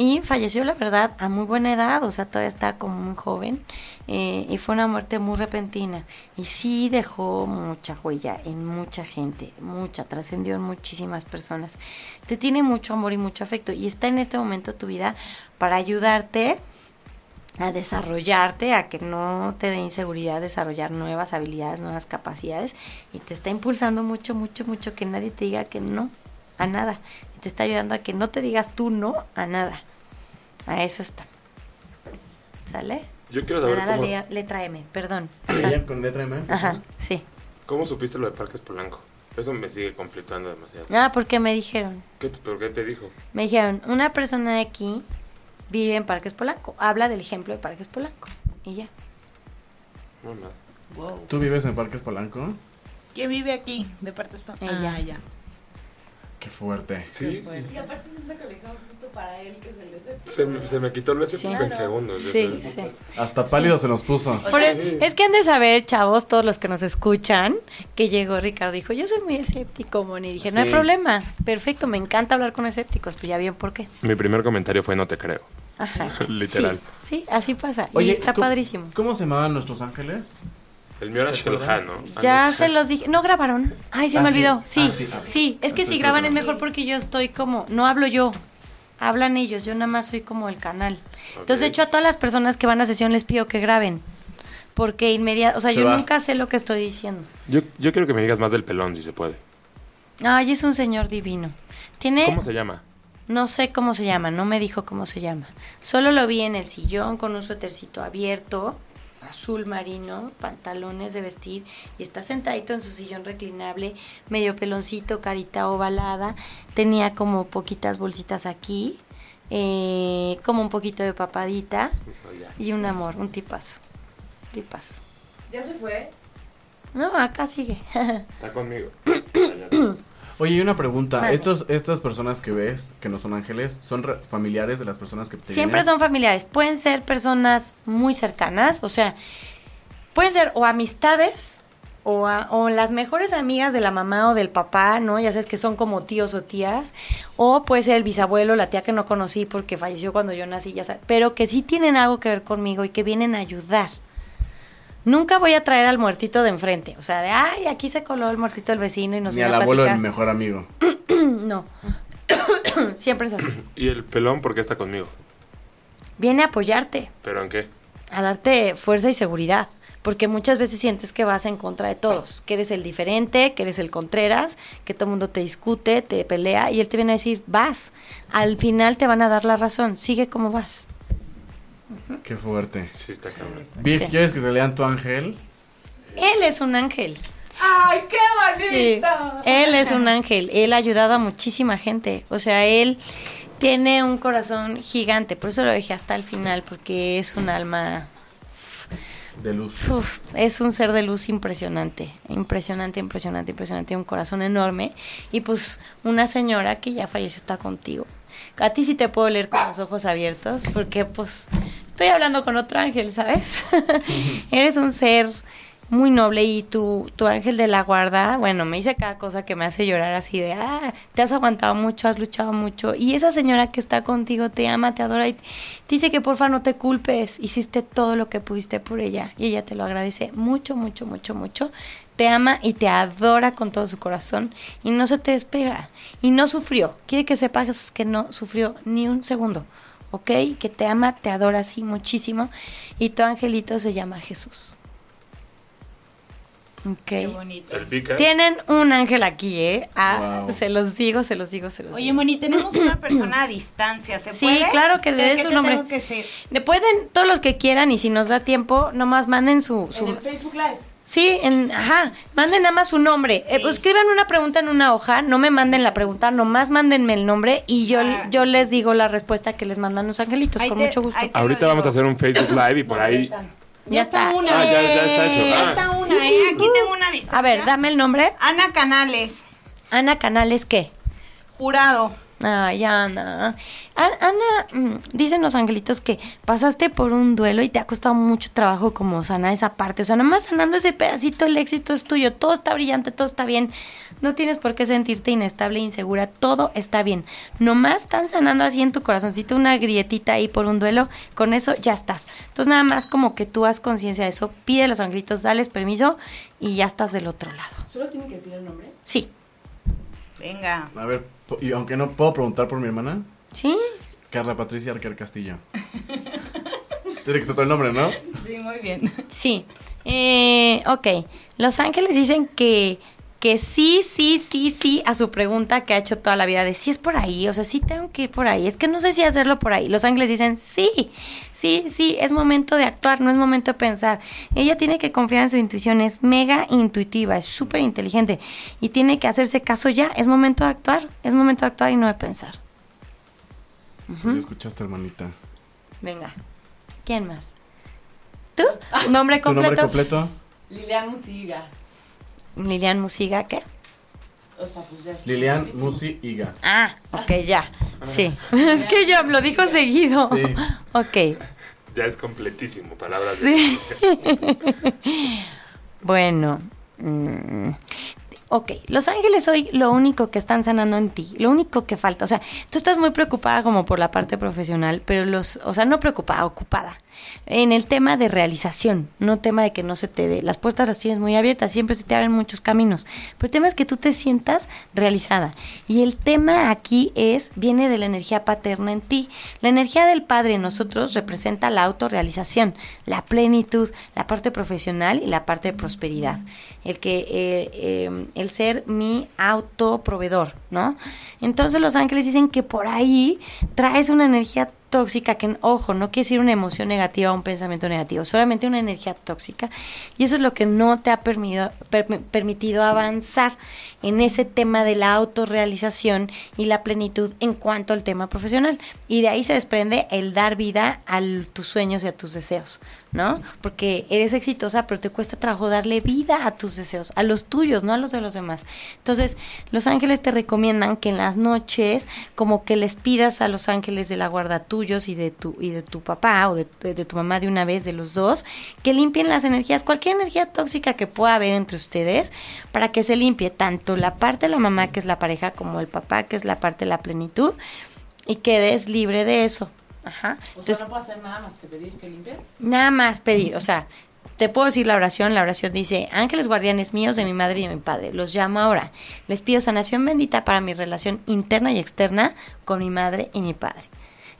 Y falleció, la verdad, a muy buena edad, o sea, todavía está como muy joven. eh, y fue una muerte muy repentina. Y sí dejó mucha huella en mucha gente, mucha, trascendió en muchísimas personas. Te tiene mucho amor y mucho afecto. Y está en este momento tu vida para ayudarte a desarrollarte, a que no te dé inseguridad desarrollar nuevas habilidades, nuevas capacidades y te está impulsando mucho, mucho, mucho que nadie te diga que no a nada. Y te está ayudando a que no te digas tú no a nada. A eso está. ¿Sale? Yo quiero saber da la cómo, le- letra M, perdón. ella con letra M. Ajá, sí. cómo supiste lo de Parques Polanco. Eso me sigue conflictuando demasiado. Ah, porque me dijeron, ¿Qué te, ¿Pero qué te dijo? me dijeron, una persona de aquí vive en Parques Polanco, habla del ejemplo de Parques Polanco y ya. No, nada. Wow. ¿Tú vives en Parques Polanco? ¿Quién vive aquí? De parte espa- Ella. Ah, ya. Qué fuerte. Sí, Bueno. se, me- se me quitó lo ese Sí. en segundos. Sí, sí. Hasta pálido se nos puso. Es, es que han de saber, chavos, todos los que nos escuchan, que llegó Ricardo y dijo, yo soy muy escéptico, Moni. Y dije, no hay problema, perfecto, me encanta hablar con escépticos, pues ya bien por qué. Mi primer comentario fue no te creo. Ajá. Literal. Sí, sí, así pasa. y Oye, está ¿cómo- padrísimo. ¿Cómo se llamaban nuestros ángeles? El mío era Shelha, ¿no? Ah, Ya no. se los dije. No grabaron. Ay, se Ah, me sí. olvidó. Sí, Ah, sí, sí, sí. Es que si graban es mejor porque yo estoy como. No hablo yo. Hablan ellos. Yo nada más soy como el canal. Entonces, de hecho, a todas las personas que van a sesión les pido que graben. Porque inmediato. O sea, Se yo va. nunca sé lo que estoy diciendo. Yo, yo quiero que me digas más del pelón, si se puede. Ay, es un señor divino. Tiene. ¿Cómo se llama? No sé cómo se llama, no me dijo cómo se llama. Solo lo vi en el sillón con un suétercito abierto, azul marino, pantalones de vestir, y está sentadito en su sillón reclinable, medio peloncito, carita ovalada, tenía como poquitas bolsitas aquí, eh, como un poquito de papadita, y un amor, un tipazo, tipazo. ¿Ya se fue? No, acá sigue. Está conmigo. Oye, y una pregunta. Estos, estas personas que ves, que no son ángeles, ¿son re- familiares de las personas que te Siempre vienen? son familiares. Pueden ser personas muy cercanas, o sea, pueden ser o amistades o, a- o las mejores amigas de la mamá o del papá, ¿no? Ya sabes que son como tíos o tías. O puede ser el bisabuelo, la tía que no conocí porque falleció cuando yo nací, ya sabes. Pero que sí tienen algo que ver conmigo y que vienen a ayudar. Nunca voy a traer al muertito de enfrente. O sea, de, ay, aquí se coló el muertito del vecino y nos Ni al a abuelo de mi mejor amigo. No. Siempre es así. ¿Y el pelón por qué está conmigo? Viene a apoyarte. ¿Pero en qué? a darte fuerza y seguridad. Porque muchas veces sientes que vas en contra de todos, que eres el diferente, que eres el contreras, que todo el mundo te discute, te pelea, y él te viene a decir, vas. Al final te van a dar la razón, sigue como vas. Qué fuerte. Sí, está cabrón. Vic, Sí. ¿quieres que te lean tu ángel? Él es un ángel. ¡Ay, qué Sí, bonito! él es un ángel. Él ha ayudado a muchísima gente. O sea, él tiene un corazón gigante. Por eso lo dejé hasta el final, porque es un alma De luz. Uf, es un ser de luz impresionante, impresionante, impresionante, impresionante, un corazón enorme. Y pues una señora que ya falleció está contigo. A ti sí te puedo leer con los ojos abiertos porque pues estoy hablando con otro ángel, ¿sabes? Eres un ser muy noble y tu, tu ángel de la guarda, bueno, me dice cada cosa que me hace llorar así de, ah, te has aguantado mucho, has luchado mucho. Y esa señora que está contigo te ama, te adora y te dice que porfa no te culpes, hiciste todo lo que pudiste por ella. Y ella te lo agradece mucho, mucho, mucho, mucho. Te ama y te adora con todo su corazón y no se te despega. Y no sufrió. Quiere que sepas que no sufrió ni un segundo. ¿Ok? Que te ama, te adora así muchísimo. Y tu angelito se llama Jesús. Qué Ok. bonito. El pica. Tienen un ángel aquí, ¿eh? Ah, Wow. Se los digo, se los digo, se los Oye, digo. Moni, tenemos una persona a distancia, ¿se Sí, puede? claro que le ¿De dé qué su te nombre. tengo que? Le pueden, todos los que quieran, y si nos da tiempo, nomás manden su... su En el Facebook Live. Sí, en, ajá, manden nada más su nombre. Eh, pues escriban una pregunta en una hoja, no me manden la pregunta, nomás mándenme el nombre y yo, Ah. yo les digo la respuesta que les mandan los angelitos, Ahí con te- mucho gusto. Ahorita vamos a hacer un Facebook Live y por ahí. Ya está. una. Ah, ya- ya está hecho. Ya Ah. está una, ¿eh? Aquí tengo una distancia. A ver, dame el nombre. Ana Canales, Ana Canales, ¿qué? jurado. Ay, Ana. Ana, mm, dicen los angelitos que pasaste por un duelo y te ha costado mucho trabajo como sanar esa parte. O sea, nomás sanando ese pedacito, el éxito es tuyo. Todo está brillante, todo está bien. No tienes por qué sentirte inestable e insegura. Todo está bien. Nomás están sanando así en tu corazoncito una grietita ahí por un duelo. Con eso ya estás. Entonces, nada más como que tú haz conciencia de eso. Pide a los angelitos, dales permiso y ya estás del otro lado. ¿Solo tiene que decir el nombre? Sí. Venga. A ver, y aunque no puedo preguntar por mi hermana, ¿Sí? Carla Patricia Arquer Castillo. Tiene que ser todo el nombre, ¿no? Sí, muy bien. Sí. Eh, ok. Los ángeles dicen que, que sí, sí, sí, sí a su pregunta que ha hecho toda la vida de si es por ahí, o sea, sí tengo que ir por ahí. Es que no sé si hacerlo por ahí. Los ángeles dicen sí, sí, sí, es momento de actuar, no es momento de pensar. Ella tiene que confiar en su intuición, es mega intuitiva, es súper inteligente y tiene que hacerse caso ya. Es momento de actuar, es momento de actuar y no de pensar. Ya escuchaste, hermanita. Venga. ¿Quién más? ¿Tú? ¿Nombre ¿Tu completo? nombre completo? Lilian Musiga. Lilian Musiga, ¿qué? O sea, pues ya Lilian muchísimo. Musi Iga. Ah, ok, ya. Sí. Es que yo lo dijo seguido. Sí. Ok. Ya es completísimo, palabras de. Sí. Bueno. mm, Ok, los ángeles hoy lo único que están sanando en ti, lo único que falta, o sea, tú estás muy preocupada como por la parte profesional, pero los, o sea, no preocupada, ocupada. En el tema de realización, no tema de que no se te dé. Las puertas las tienes muy abiertas, siempre se te abren muchos caminos. Pero el tema es que tú te sientas realizada. Y el tema aquí es, viene de la energía paterna en ti. La energía del padre en nosotros representa la autorrealización, la plenitud, la parte profesional y la parte de prosperidad. El que, eh, eh, el ser mi autoproveedor, ¿no? Entonces los ángeles dicen que por ahí traes una energía tóxica que, ojo, no quiere decir una emoción negativa o un pensamiento negativo, solamente una energía tóxica. Y eso es lo que no te ha permitido, per- permitido avanzar en ese tema de la autorrealización y la plenitud en cuanto al tema profesional. Y de ahí se desprende el dar vida a tus sueños y a tus deseos, ¿no? Porque eres exitosa, pero te cuesta trabajo darle vida a tus deseos, a los tuyos, no a los de los demás. Entonces, los ángeles te recomiendan que en las noches, como que les pidas a los ángeles de la guarda tuyos y de tu, y de tu papá o de, de- de tu mamá de una vez, de los dos, que limpien las energías, cualquier energía tóxica que pueda haber entre ustedes, para que se limpie tanto la parte de la mamá, que es la pareja, como el papá, que es la parte de la plenitud, y quedes libre de eso. Ajá. O sea, no puedo hacer nada más que pedir que limpie. Nada más pedir, o sea, te puedo decir la oración, la oración dice, ángeles guardianes míos de mi madre y de mi padre, los llamo ahora, les pido sanación bendita para mi relación interna y externa con mi madre y mi padre.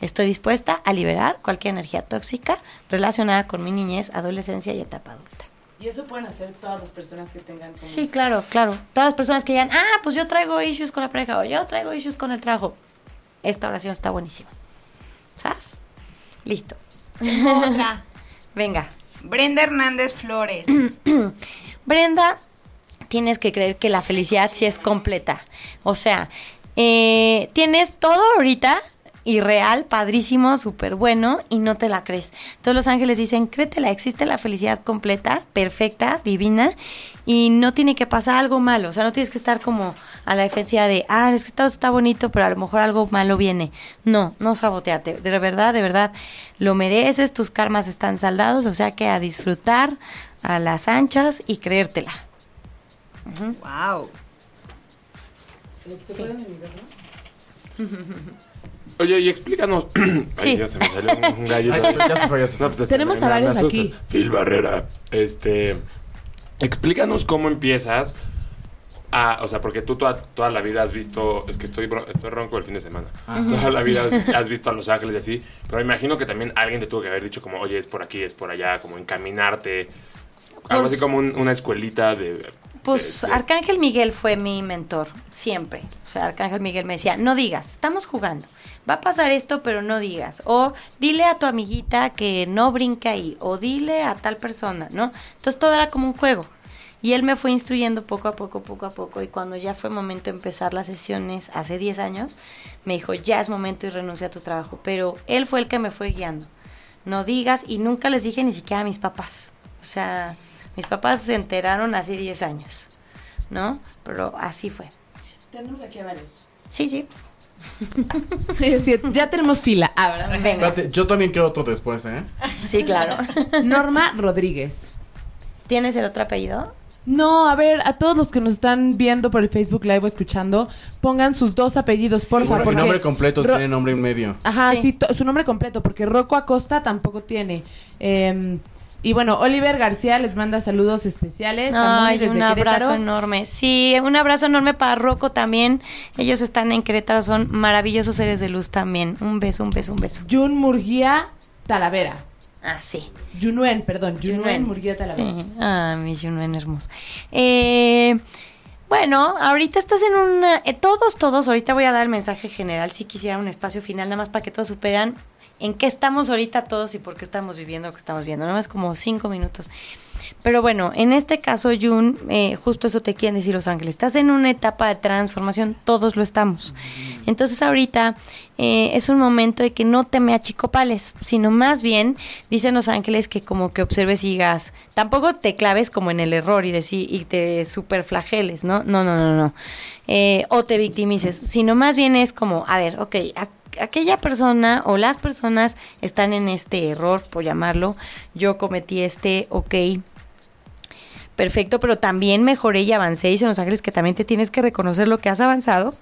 Estoy dispuesta a liberar cualquier energía tóxica relacionada con mi niñez, adolescencia y etapa adulta. Y eso pueden hacer todas las personas que tengan como... Sí, claro, claro. Todas las personas que digan, ah, pues yo traigo issues con la pareja o yo traigo issues con el trabajo. Esta oración está buenísima. Listo. Otra. Venga. Brenda Hernández Flores. Brenda, tienes que creer que la felicidad sí es completa. O sea, eh, tienes todo ahorita irreal, padrísimo, súper bueno y no te la crees. Todos los ángeles dicen, créetela, existe la felicidad completa, perfecta, divina y no tiene que pasar algo malo. O sea, no tienes que estar como a la defensiva de, ah, es que todo está bonito, pero a lo mejor algo malo viene. No, no sabotearte. De verdad, de verdad, lo mereces, tus karmas están saldados, o sea que a disfrutar a las anchas y creértela. wow. ¿Se pueden invitar, no? Oye, y explícanos. Ay, Sí. ya se me salió un, un gallo. Ay, ya se fue, ya se fue. No, pues, este, Tenemos a varios aquí. Phil Barrera, este, explícanos cómo empiezas a, o sea, porque tú toda, toda la vida has visto, es que estoy, estoy ronco el fin de semana, toda la vida has, has visto a Los Ángeles y así, pero imagino que también alguien te tuvo que haber dicho como, oye, es por aquí, es por allá, como encaminarte, algo Pues- así como un- una escuelita de... Pues de- de- Arcángel Miguel fue mi mentor, siempre. O sea, Arcángel Miguel me decía, no digas, estamos jugando. Va a pasar esto, pero no digas. O dile a tu amiguita que no brinque ahí. O dile a tal persona, ¿no? Entonces todo era como un juego. Y él me fue instruyendo poco a poco, poco a poco. Y cuando ya fue momento de empezar las sesiones, hace 10 años, me dijo, ya es momento y renuncia a tu trabajo. Pero él fue el que me fue guiando. No digas, y nunca les dije ni siquiera a mis papás. O sea, mis papás se enteraron hace 10 años, ¿no? Pero así fue. Tenemos aquí a varios. Sí, sí. Sí, sí, ya tenemos fila. Ah, ¿verdad? Venga. Espérate, yo también quiero otro después, ¿eh? Sí, claro. Norma Rodríguez. ¿Tienes el otro apellido? No, a ver, a todos los que nos están viendo por el Facebook Live o escuchando, pongan sus dos apellidos, por favor. porque nombre completo Ro- tiene nombre en medio. Ajá, Sí. su nombre completo, porque Rocco Acosta tampoco tiene. Eh, y bueno, Oliver García les manda saludos especiales. Ay, desde un abrazo Querétaro. enorme. Sí, un abrazo enorme para Rocco también. Ellos están en Querétaro, son maravillosos seres de luz también. Un beso, un beso, un beso. Jun Murguía Talavera. Ah, sí. Junuen, perdón. Junuen Junuen. Murguía. Sí, ah, mi Junuen hermoso. Eh, bueno, ahorita estás en una... eh, todos, todos, ahorita voy a dar el mensaje general, si quisiera un espacio final, nada más para que todos superan en qué estamos ahorita todos y por qué estamos viviendo lo que estamos viendo. Nada más como cinco minutos. Pero bueno, en este caso, Jun, eh, justo eso te quieren decir los ángeles. Estás en una etapa de transformación, todos lo estamos. Entonces ahorita eh, es un momento de que no te me achicopales, sino más bien, dicen los ángeles, que como que observes y digas, tampoco te claves como en el error y, decir, y te superflageles, ¿no? No, no, no, no. Eh, o te victimices, sino más bien es como, a ver, ok, aquella persona o las personas están en este error, por llamarlo, yo cometí este, ok, perfecto, pero también mejoré y avancé, dicen los ángeles que también te tienes que reconocer lo que has avanzado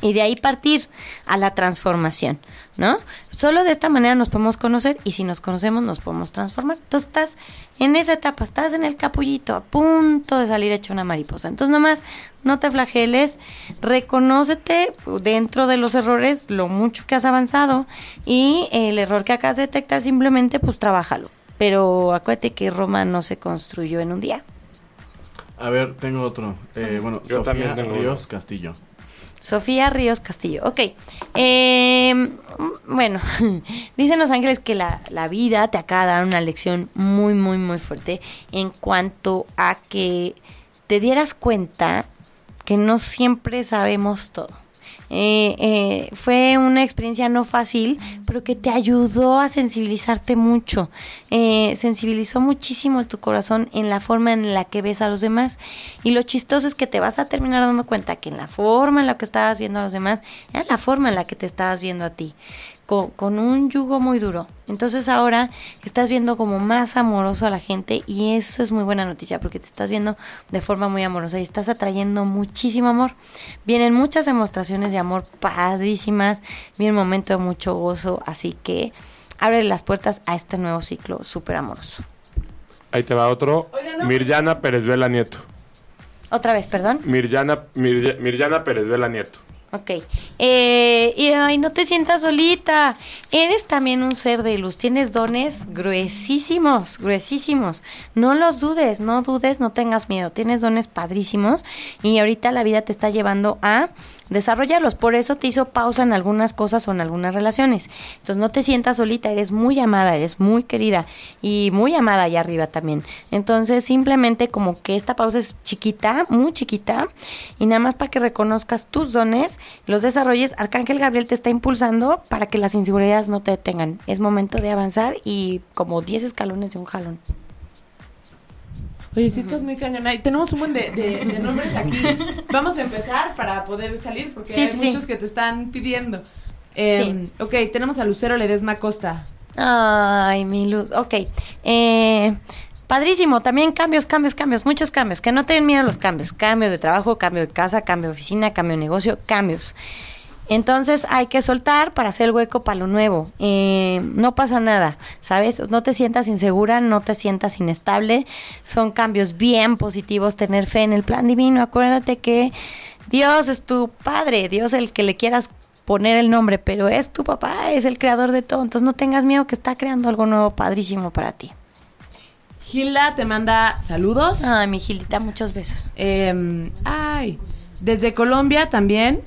y de ahí partir a la transformación, ¿no? Solo de esta manera nos podemos conocer y si nos conocemos nos podemos transformar. Entonces estás en esa etapa, estás en el capullito, a punto de salir hecha una mariposa. Entonces nomás no te flageles, reconócete dentro de los errores lo mucho que has avanzado y el error que acabas de detectar simplemente pues trabájalo. Pero acuérdate que Roma no se construyó en un día. A ver, tengo otro. Eh, bueno, Yo también Sofía tengo Ríos uno. Castillo. Sofía Ríos Castillo. Ok. Eh, bueno, dicen los ángeles que la, la vida te acaba de dar una lección muy, muy, muy fuerte en cuanto a que te dieras cuenta que no siempre sabemos todo. Eh, eh, fue una experiencia no fácil, pero que te ayudó a sensibilizarte mucho. Eh, sensibilizó muchísimo tu corazón en la forma en la que ves a los demás. Y lo chistoso es que te vas a terminar dando cuenta que en la forma en la que estabas viendo a los demás era la forma en la que te estabas viendo a ti. Con, con un yugo muy duro. Entonces ahora estás viendo como más amoroso a la gente y eso es muy buena noticia porque te estás viendo de forma muy amorosa y estás atrayendo muchísimo amor. Vienen muchas demostraciones de amor padrísimas, viene un momento de mucho gozo, así que abre las puertas a este nuevo ciclo súper amoroso. Ahí te va otro. Mirjana Pérez Vela Nieto. Otra vez, perdón. Mirjana, Mirjana Pérez Vela Nieto. Ok. Eh, y ay, no te sientas solita. Eres también un ser de luz. Tienes dones gruesísimos, gruesísimos. No los dudes, no dudes, no tengas miedo. Tienes dones padrísimos y ahorita la vida te está llevando a desarrollarlos. Por eso te hizo pausa en algunas cosas o en algunas relaciones. Entonces no te sientas solita. Eres muy amada, eres muy querida y muy amada allá arriba también. Entonces simplemente como que esta pausa es chiquita, muy chiquita y nada más para que reconozcas tus dones los desarrolles, Arcángel Gabriel te está impulsando para que las inseguridades no te detengan. Es momento de avanzar y como 10 escalones de un jalón. Oye, sí estás muy cañona. Y tenemos un buen de, de- de nombres aquí. Vamos a empezar para poder salir porque Sí, hay sí. muchos que te están pidiendo. Eh, Ok, tenemos a Lucero Ledesma Costa. Ay, mi luz. Ok. Eh, padrísimo. También cambios, cambios, cambios. Muchos cambios. Que no tengan miedo a los cambios. Cambio de trabajo, cambio de casa, cambio de oficina, cambio de negocio, cambios. Entonces hay que soltar para hacer el hueco para lo nuevo. Eh, no pasa nada, ¿sabes? No te sientas insegura, no te sientas inestable. Son cambios bien positivos. Tener fe en el plan divino. Acuérdate que Dios es tu padre, Dios el que le quieras poner el nombre, pero es tu papá, es el creador de todo. Entonces no tengas miedo que está creando algo nuevo padrísimo para ti. Gilda te manda saludos. Ay, mi Gilita, muchos besos. Eh, ay, desde Colombia también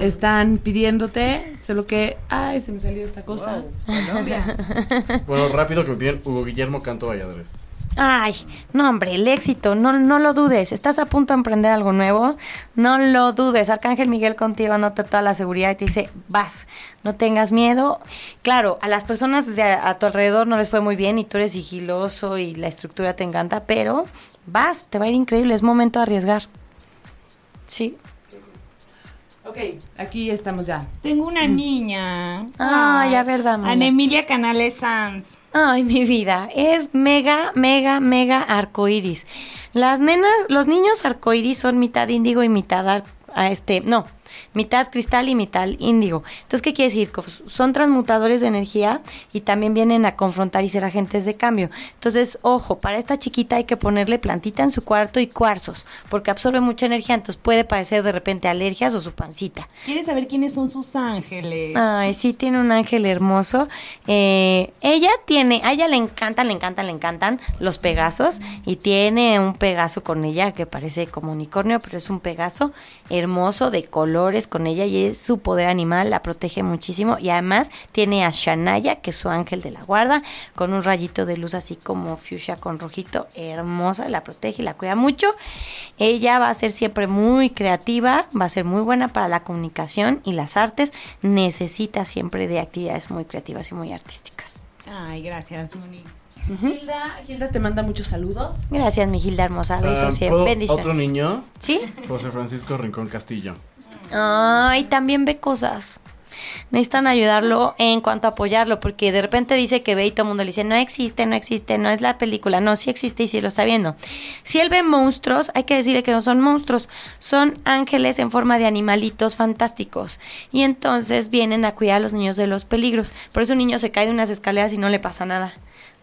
están pidiéndote, solo que, ay, se me salió esta cosa. Bueno, rápido que me piden Hugo Guillermo Canto Valladares. Ay, no hombre, el éxito, no, no lo dudes. Estás a punto de emprender algo nuevo, no lo dudes. Arcángel Miguel contigo anota toda la seguridad y te dice, vas, no tengas miedo. Claro, a las personas de a, a tu alrededor no les fue muy bien y tú eres sigiloso y la estructura te encanta, pero vas, te va a ir increíble, es momento de arriesgar. Sí. Ok, aquí estamos ya. Tengo una niña. Ay, a ver, dame. Ana Emilia Canales Sanz. Ay, mi vida, es mega, mega, mega arcoiris. Las nenas, los niños arcoiris son mitad índigo y mitad ar- a este, no, mitad cristal y mitad índigo. Entonces, ¿qué quiere decir? Que Son transmutadores de energía y también vienen a confrontar y ser agentes de cambio. Entonces, ojo, para esta chiquita hay que ponerle plantita en su cuarto y cuarzos, porque absorbe mucha energía, entonces puede padecer de repente alergias o su pancita. ¿Quieres saber quiénes son sus ángeles? Ay, sí, tiene un ángel hermoso. Eh, ella tiene, a ella le encantan, le encantan, le encantan los pegasos y tiene un pegaso con ella que parece como unicornio, pero es un pegaso hermoso de con ella y es su poder animal, la protege muchísimo y además tiene a Shanaya, que es su ángel de la guarda, con un rayito de luz así como fuchsia con rojito, hermosa, la protege y la cuida mucho. Ella va a ser siempre muy creativa, va a ser muy buena para la comunicación y las artes, necesita siempre de actividades muy creativas y muy artísticas. Ay, gracias, Moni. Gilda, Gilda te manda muchos saludos. Gracias, mi Gilda hermosa, besos Ah, y ¿puedo- bendiciones. Otro niño, ¿Sí? José Francisco Rincón Castillo. Ay, también ve cosas. necesitan ayudarlo en cuanto a apoyarlo, porque de repente dice que ve y todo el mundo le dice, no existe, no existe, no es la película, no, sí existe y sí lo está viendo. Si él ve monstruos, hay que decirle que no son monstruos, son ángeles en forma de animalitos fantásticos. Y entonces vienen a cuidar a los niños de los peligros. Por eso un niño se cae de unas escaleras y no le pasa nada.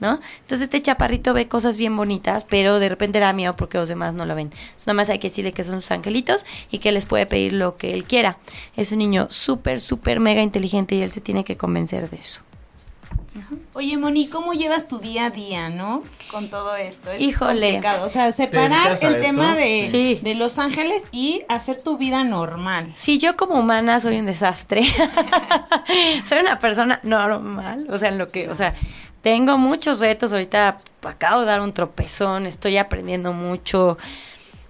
¿No? Entonces este chaparrito ve cosas bien bonitas, pero de repente da miedo porque los demás no lo ven. Entonces, nada más hay que decirle que son sus angelitos y que les puede pedir lo que él quiera. Es un niño súper, súper mega inteligente y él se tiene que convencer de eso. Oye, Moni, ¿cómo llevas tu día a día, no? Con todo esto. Es Híjole. complicado. O sea, separar el esto? tema de, Sí. de Los Ángeles y hacer tu vida normal. Sí, yo como humana soy un desastre. soy una persona normal, o sea, en lo que, o sea, tengo muchos retos. Ahorita acabo de dar un tropezón, estoy aprendiendo mucho,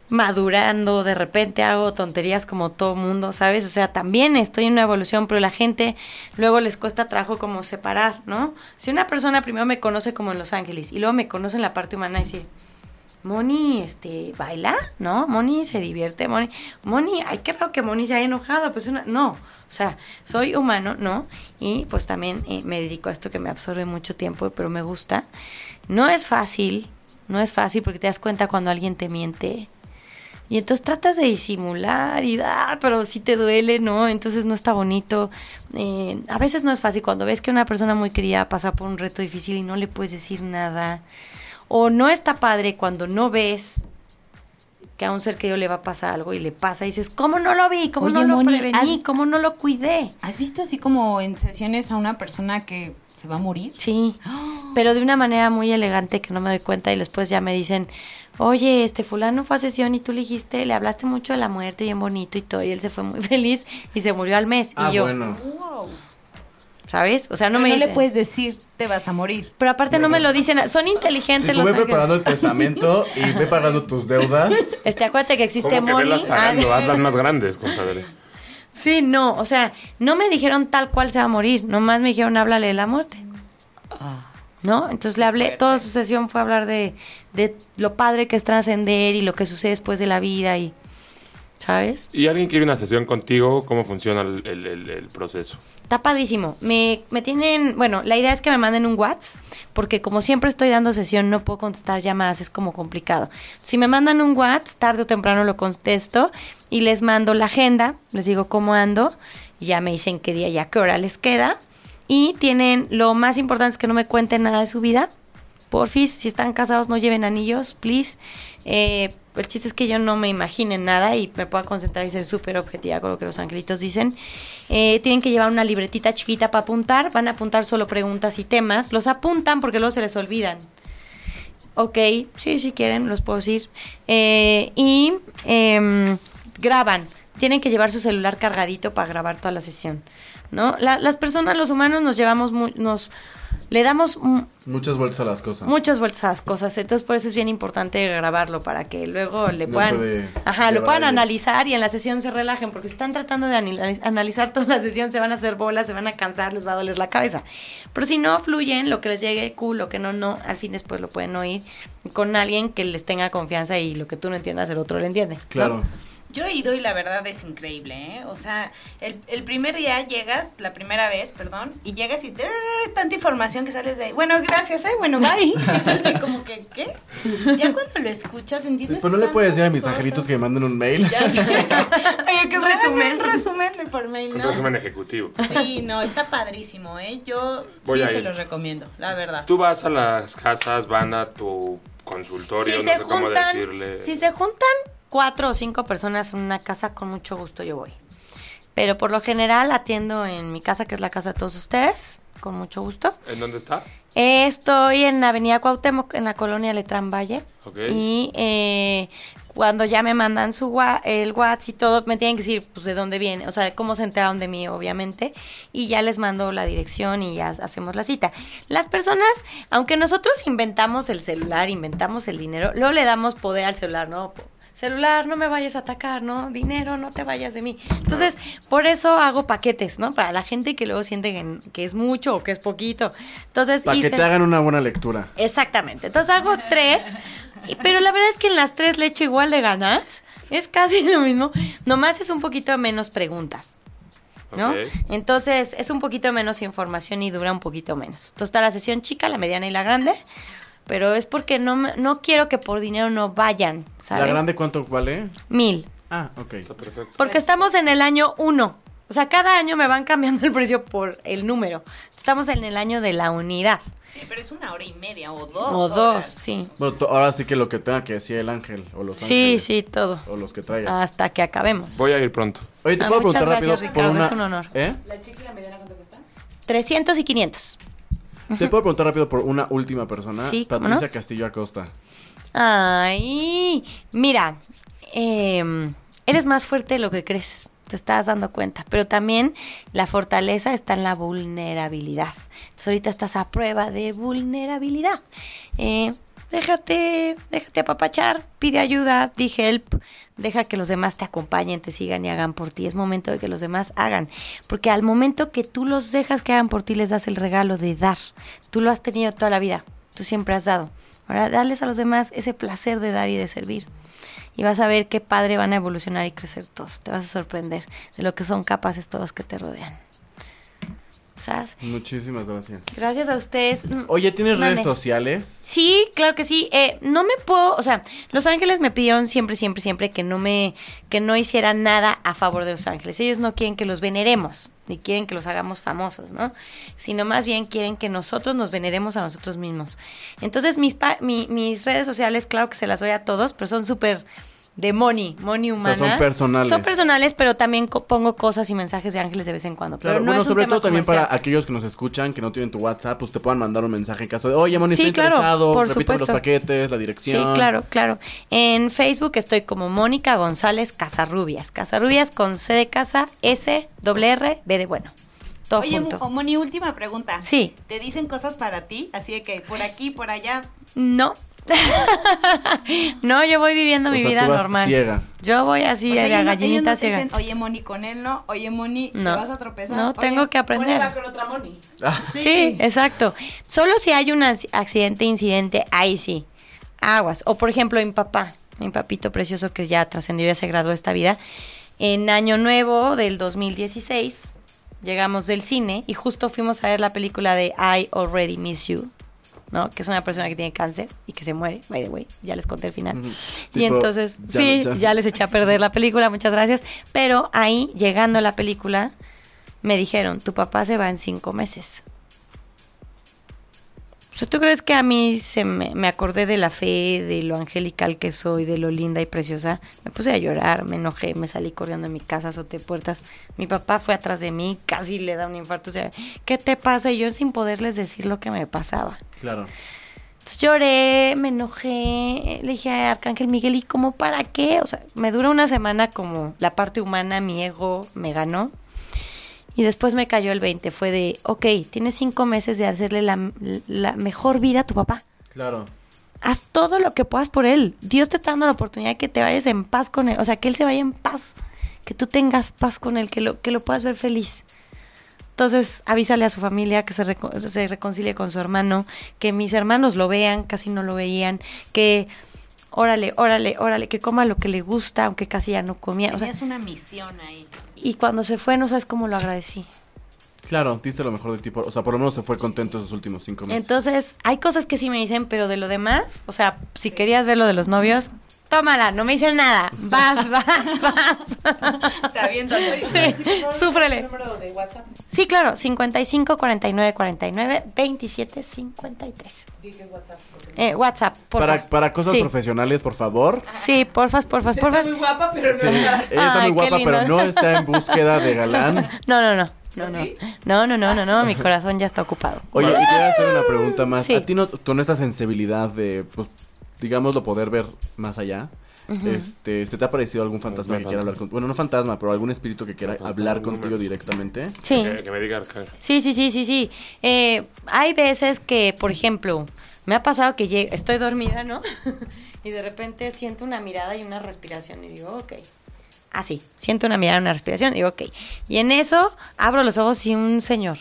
madurando, de repente hago tonterías como todo mundo, ¿sabes? O sea, también estoy en una evolución, pero la gente luego les cuesta trabajo como separar, ¿no? Si una persona primero me conoce como en Los Ángeles y luego me conoce en la parte humana decir, Moni, este, baila, ¿no? Moni se divierte, Moni, Moni, ay, qué raro que Moni se haya enojado, pues una, no, o sea, soy humano, ¿no? Y pues también eh, me dedico a esto que me absorbe mucho tiempo, pero me gusta. No es fácil, no es fácil porque te das cuenta cuando alguien te miente. Y entonces tratas de disimular y dar, pero sí te duele, ¿no? Entonces no está bonito. Eh, a veces no es fácil cuando ves que una persona muy querida pasa por un reto difícil y no le puedes decir nada. O no está padre cuando no ves que a un ser querido le va a pasar algo y le pasa y dices, ¿cómo no lo vi? ¿Cómo Oye, no lo Moni, prevení? ¿Cómo no lo cuidé? ¿Has visto así como en sesiones a una persona que se va a morir? Sí, pero de una manera muy elegante que no me doy cuenta y después ya me dicen, oye, este fulano fue a sesión y tú le dijiste, le hablaste mucho de la muerte bien bonito y todo, y él se fue muy feliz y se murió al mes. Ah, y yo, bueno. ¿Sabes? O sea, no Pero me no dicen. le puedes decir, te vas a morir. Pero aparte no me lo dicen, son inteligentes Digo, los ve ángeles. preparando el testamento y ve pagando tus deudas. Este, acuérdate que existe ¿Cómo que velas pagando? Ah, Hazlas más grandes, compadre. Sí, no, o sea, no me dijeron tal cual se va a morir, nomás me dijeron háblale de la muerte. ¿No? Entonces le hablé, toda su sesión fue hablar de, de lo padre que es trascender y lo que sucede después de la vida y, ¿sabes? ¿Y alguien quiere una sesión contigo? ¿Cómo funciona el, el- el- el proceso? Está padrísimo. Me, me tienen, bueno, la idea es que me manden un WhatsApp, porque como siempre estoy dando sesión, no puedo contestar llamadas, es como complicado. Si me mandan un WhatsApp, tarde o temprano lo contesto y les mando la agenda, les digo cómo ando, y ya me dicen qué día y a qué hora les queda. Y tienen, lo más importante es que no me cuenten nada de su vida. Porfis, si están casados, no lleven anillos, please. Eh, el chiste es que yo no me imagine nada y me pueda concentrar y ser súper objetiva con lo que los angelitos dicen. Eh, tienen que llevar una libretita chiquita para apuntar. Van a apuntar solo preguntas y temas. Los apuntan porque luego se les olvidan. Ok, sí, si quieren, los puedo decir. Eh, y em, graban. Tienen que llevar su celular cargadito para grabar toda la sesión. ¿No? La- las personas, los humanos, nos llevamos, mu- nos le damos mu- Muchas vueltas a las cosas. muchas vueltas a las cosas. Entonces, por eso es bien importante grabarlo para que luego le puedan, ajá, lo puedan analizar y en la sesión se relajen, porque si están tratando de anal- analizar toda la sesión, se van a hacer bolas, se van a cansar, les va a doler la cabeza. Pero si no fluyen, lo que les llegue, cool, lo que no, no, al fin después lo pueden oír con alguien que les tenga confianza y lo que tú no entiendas, el otro lo entiende. ¿no? Yo he ido y la verdad es increíble, ¿eh? O sea, el, el primer día llegas, la primera vez, perdón, y llegas y es tanta información que sales de, bueno, gracias, ¿eh? Bueno, bye. Entonces, como que, ¿qué? Ya cuando lo escuchas, entiendes. Pues no le puedes decir a mis angelitos que me manden un mail. Ya sé. Oye, que Un resumen, resumen. resumen por mail, Un ¿no? resumen ejecutivo. Sí, no, está padrísimo, ¿eh? Yo Voy sí se los recomiendo, la verdad. Tú vas a las casas, van a tu consultorio, Si no sé cómo decirle. si se juntan cuatro o cinco personas en una casa, con mucho gusto yo voy. Pero por lo general atiendo en mi casa, que es la casa de todos ustedes, con mucho gusto. ¿En dónde está? Eh, Estoy en la avenida Cuauhtémoc, en la colonia Letrán Valle. Ok. Y eh, cuando ya me mandan su wa- el WhatsApp y todo, me tienen que decir pues de dónde viene, o sea, de cómo se enteraron de mí, obviamente. Y ya les mando la dirección y ya hacemos la cita. Las personas, aunque nosotros inventamos el celular, inventamos el dinero, luego le damos poder al celular, ¿no? Celular, no me vayas a atacar, ¿no? Dinero, no te vayas de mí. Entonces, por eso hago paquetes, ¿no? Para la gente que luego siente que, que es mucho o que es poquito. Entonces, Para que te hagan una buena lectura. Exactamente. Entonces hago tres, y- pero la verdad es que en las tres le echo igual de ganas. Es casi lo mismo. Nomás es un poquito menos preguntas. ¿no? Entonces es un poquito menos información y dura un poquito menos. Entonces está la sesión chica, la mediana y la grande, pero es porque no, me- no quiero que por dinero no vayan, ¿sabes? ¿La grande cuánto vale? Mil. Ah, ok. Está perfecto. Porque estamos en el año uno. O sea, cada año me van cambiando el precio por el número. Estamos en el año de la unidad. Sí, pero es una hora y media o dos. o dos, horas. sí. Bueno, ahora sí que lo que tenga que decir el ángel o los Sí, ángeles. sí, todo. O los que traigas. Hasta que acabemos. Voy a ir pronto. Oye, te Ah, puedo muchas preguntar gracias, rápido Ricardo, por una... es un honor. ¿Eh? ¿La chica y la mediana cuánto cuesta? 300 y 500. Te puedo preguntar rápido por una última persona. Sí, ¿cómo Patricia no? Castillo Acosta. Ay, mira, em, eres más fuerte de lo que crees, te estás dando cuenta, pero también la fortaleza está en la vulnerabilidad. Entonces ahorita estás a prueba de vulnerabilidad. Eh, déjate, déjate apapachar, pide ayuda, di help, deja que los demás te acompañen, te sigan y hagan por ti. Es momento de que los demás hagan, porque al momento que tú los dejas que hagan por ti, les das el regalo de dar. Tú lo has tenido toda la vida, tú siempre has dado. Ahora, darles a los demás ese placer de dar y de servir. Y vas a ver qué padre van a evolucionar y crecer todos. Te vas a sorprender de lo que son capaces todos que te rodean. Muchísimas gracias. Gracias a ustedes. Oye, ¿tienes redes sociales? Sí, claro que sí. Eh, no me puedo, o sea, Los Ángeles me pidieron siempre, siempre, siempre que no me, que no hiciera nada a favor de Los Ángeles. Ellos no quieren que los veneremos, ni quieren que los hagamos famosos, ¿no? Sino más bien quieren que nosotros nos veneremos a nosotros mismos. Entonces, mis, pa- mi- mis redes sociales, claro que se las doy a todos, pero son súper de money, money humana. son personales. Son personales, pero también co- pongo cosas y mensajes de ángeles de vez en cuando. Claro, pero no bueno, es un sobre tema todo también para aquellos que nos escuchan, que no tienen tu WhatsApp, pues te puedan mandar un mensaje en caso de, oye, Moni, Sí, estoy claro, interesado, por repíteme los paquetes, la Sí, dirección. claro, claro. En Facebook estoy como Mónica González Casarrubias. Casarrubias con C de casa, S, doble R, B de bueno. Todo Oye, junto. Mo- Moni, última pregunta. Sí. ¿Te dicen cosas para ti? Así de que por aquí, por allá. No. no, yo voy viviendo O mi sea, vida tú vas normal. ciega. Yo voy así, O sea, a ellos no- gallinita no ciega. dicen, oye, Moni, con él no. Oye, Moni, No. te vas a tropezar. No, Oye, tengo que aprender. va con otra Moni. Sí. exacto. Solo si hay un ac- accidente, incidente, ahí sí. Aguas. O por ejemplo, mi papá, mi papito precioso que ya trascendió, ya se graduó de esta vida. En Año Nuevo del 2016, llegamos del cine y justo fuimos a ver la película de I Already Miss You. ¿No? Que es una persona que tiene cáncer y que se muere, by the way, ya les conté el final. Y Tipo, entonces, ya- sí, ya- ya les eché a perder la película, muchas gracias. Pero ahí, llegando a la película, me dijeron, tu papá se va en cinco meses. O sea, ¿tú crees que a mí se me, me acordé de la fe, de lo angelical que soy, de lo linda y preciosa? Me puse a llorar, me enojé, me salí corriendo de mi casa, azoté puertas. Mi papá fue atrás de mí, casi le da un infarto. O sea, ¿qué te pasa? Y yo sin poderles decir lo que me pasaba. Claro. Entonces lloré, me enojé, le dije a Arcángel Miguel, ¿y cómo para qué? O sea, me duró una semana como la parte humana, mi ego me ganó. Y después me cayó el 20, fue de, ok, tienes cinco meses de hacerle la, la mejor vida a tu papá. Claro. Haz todo lo que puedas por él. Dios te está dando la oportunidad de que te vayas en paz con él. O sea, que él se vaya en paz. Que tú tengas paz con él, que lo, que lo puedas ver feliz. Entonces, avísale a su familia que se, reco- se reconcilie con su hermano, que mis hermanos lo vean, casi no lo veían, que órale, órale, órale, que coma lo que le gusta, aunque casi ya no comía. O sea, Tenías una misión ahí. y cuando se fue, no sabes cómo lo agradecí. Claro, diste lo mejor de ti. por- O sea, por lo menos se fue contento esos últimos cinco meses. Entonces, hay cosas que sí me dicen, pero de lo demás, o sea, si querías ver lo de los novios, tómala, no me dicen nada. Vas, vas, vas. Por favor, súfrele. el número de WhatsApp. Sí, claro, 55 49 49 27 53. Di que es WhatsApp. Eh, WhatsApp, porfa. para, para cosas sí. profesionales, por favor. Sí, porfas, porfas, Está porfas. muy guapa, pero no Sí, está. ella está Ay, muy guapa, pero no está en búsqueda de galán. No, no, no. No, no. ¿Sí? No, no, no, no, no, mi corazón ya está ocupado. Oye, y te voy a hacer una pregunta más. Sí. ¿A ti no, con esta sensibilidad de, pues, digámoslo, poder ver más allá? Este, ¿se te ha parecido algún fantasma que quiera hablar contigo? Bueno, no fantasma, pero algún espíritu que quiera Fantasma, hablar contigo directamente. Sí. Que, que me diga. Sí, sí, sí, sí, sí. Eh, hay veces que, por ejemplo, me ha pasado que estoy dormida, ¿no? y de repente siento una mirada y una respiración y digo, ok. Así, siento una mirada y una respiración y digo, ok. Y en eso abro los ojos y un señor.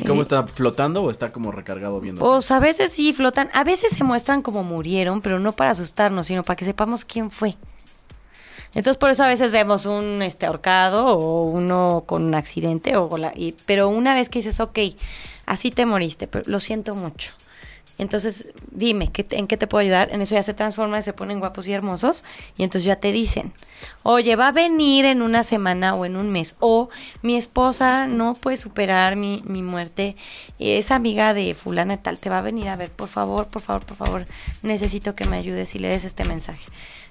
¿Y cómo está? ¿Flotando o está como recargado viendo? Pues a veces sí flotan, a veces se muestran como murieron, pero no para asustarnos, sino para que sepamos quién fue. Entonces por eso a veces vemos un este ahorcado o uno con un accidente o la- y- pero una vez que dices, ok, así te moriste, pero lo siento mucho. Entonces, dime, ¿qué ¿en qué te puedo ayudar? En eso ya se transforman, se ponen guapos y hermosos y entonces ya te dicen, oye, va a venir en una semana o en un mes, o mi esposa no puede superar mi, mi muerte, es amiga de fulana y tal, te va a venir a ver, por favor, por favor, por favor, necesito que me ayudes y le des este mensaje.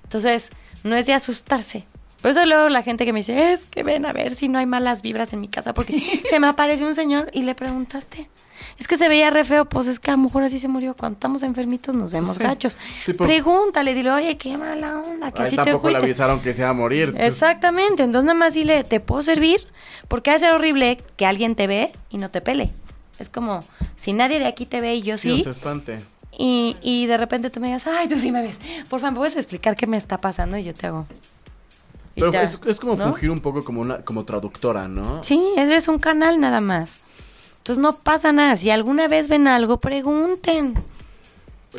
Entonces, no es de asustarse. Por eso luego la gente que me dice, es que ven a ver si no hay malas vibras en mi casa, porque se me apareció un señor y le preguntaste. Es que se veía re feo, pues es que a lo mejor así se murió. Cuando estamos enfermitos nos vemos Sí. gachos. Tipo- Pregúntale, dile, oye, qué mala onda, que Ahí así te tampoco le avisaron que se iba a morir. Exactamente, entonces nada más dile, ¿te puedo servir? Porque va a ser horrible que alguien te ve y no te pele. Es como, si nadie de aquí te ve y yo Sí, sí, se espante. y, y de repente tú me digas, ay, tú sí me ves. Por favor, ¿me puedes explicar qué me está pasando? Y yo te hago. Pero ya, es, es como ¿no? fungir un poco como una como traductora, ¿no? Sí, eres un canal nada más. Entonces no pasa nada. Si alguna vez ven algo, pregunten.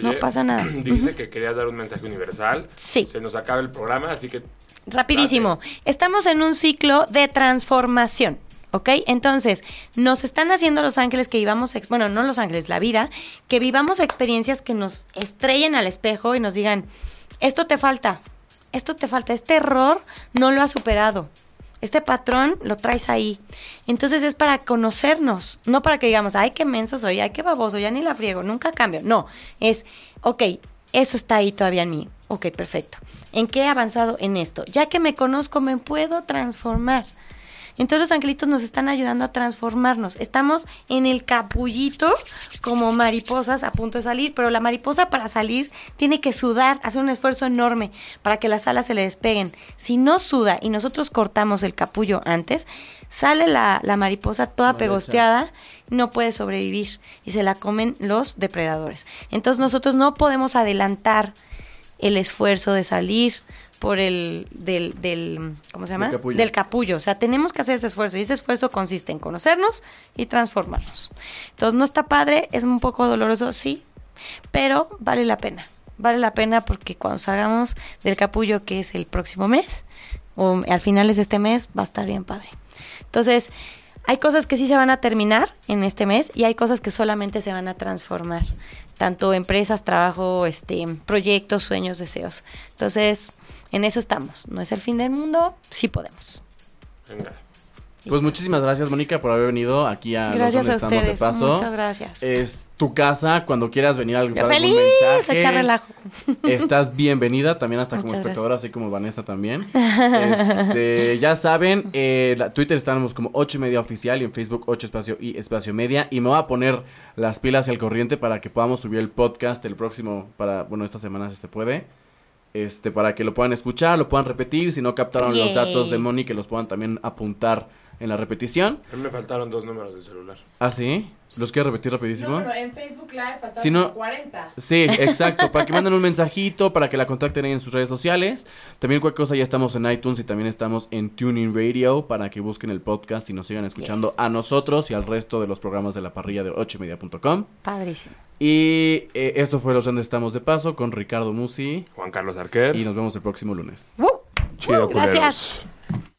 No pasa nada. Dijiste que querías dar un mensaje universal. Sí. Se nos acaba el programa, así que Rapidísimo. Estamos en un ciclo de transformación. ¿Ok? Entonces, nos están haciendo los ángeles que vivamos, bueno, no los ángeles, la vida, que vivamos experiencias que nos estrellen al espejo y nos digan, esto te falta, esto te falta, este error no lo has superado, este patrón lo traes ahí. Entonces es para conocernos, no para que digamos, ay, qué menso soy, ay, qué baboso, ya ni la friego, nunca cambio. No, es, ok, eso está ahí todavía en mí. Ok, perfecto. ¿En qué he avanzado en esto? Ya que me conozco, me puedo transformar. Entonces los angelitos nos están ayudando a transformarnos. Estamos en el capullito como mariposas a punto de salir, pero la mariposa para salir tiene que sudar, hacer un esfuerzo enorme para que las alas se le despeguen. Si no suda y nosotros cortamos el capullo antes, sale la, la mariposa toda pegosteada, no puede sobrevivir y se la comen los depredadores. Entonces nosotros no podemos adelantar el esfuerzo de salir por el del, del ¿cómo se llama? Del capullo. Del capullo. O sea, tenemos que hacer ese esfuerzo y ese esfuerzo consiste en conocernos y transformarnos. Entonces, no está padre, es un poco doloroso, sí, pero vale la pena. Vale la pena porque cuando salgamos del capullo, que es el próximo mes, o al finales de este mes, va a estar bien padre. Entonces, hay cosas que sí se van a terminar en este mes y hay cosas que solamente se van a transformar. Tanto empresas, trabajo, este, proyectos, sueños, deseos. Entonces, en eso estamos. No es el fin del mundo, sí podemos. venga. Pues muchísimas gracias, Mónica, por haber venido aquí a Gracias Los a Donde Estamos ustedes. de Paso. Muchas gracias. Es tu casa, cuando quieras venir a dar algún feliz, mensaje. echar relajo. Estás bienvenida también hasta como espectadora, así como Vanessa también. Este, ya saben, eh, la- Twitter estamos como 8 y media oficial y en Facebook 8 espacio y espacio media. Y me voy a poner las pilas y al corriente para que podamos subir el podcast el próximo, para, bueno, esta semana si se puede. Este, para que lo puedan escuchar, lo puedan repetir. Si no captaron los datos de Moni, que los puedan también apuntar en la repetición. A mí me faltaron dos números del celular. Ah, sí. ¿Los quieres repetir rapidísimo? No, en Facebook Live faltaban Si no- como 40. Sí, exacto, para que manden un mensajito, para que la contacten ahí en sus redes sociales. También cualquier cosa ya estamos en iTunes y también estamos en Tuning Radio para que busquen el podcast y nos sigan escuchando Yes. a nosotros y al resto de los programas de la parrilla de 8media.com. Padrísimo. Y eh, esto fue Los Donde Estamos de Paso con Ricardo Musi Juan Carlos Arquer. y nos vemos el próximo lunes. ¡Uh! Chido, culeros. Gracias.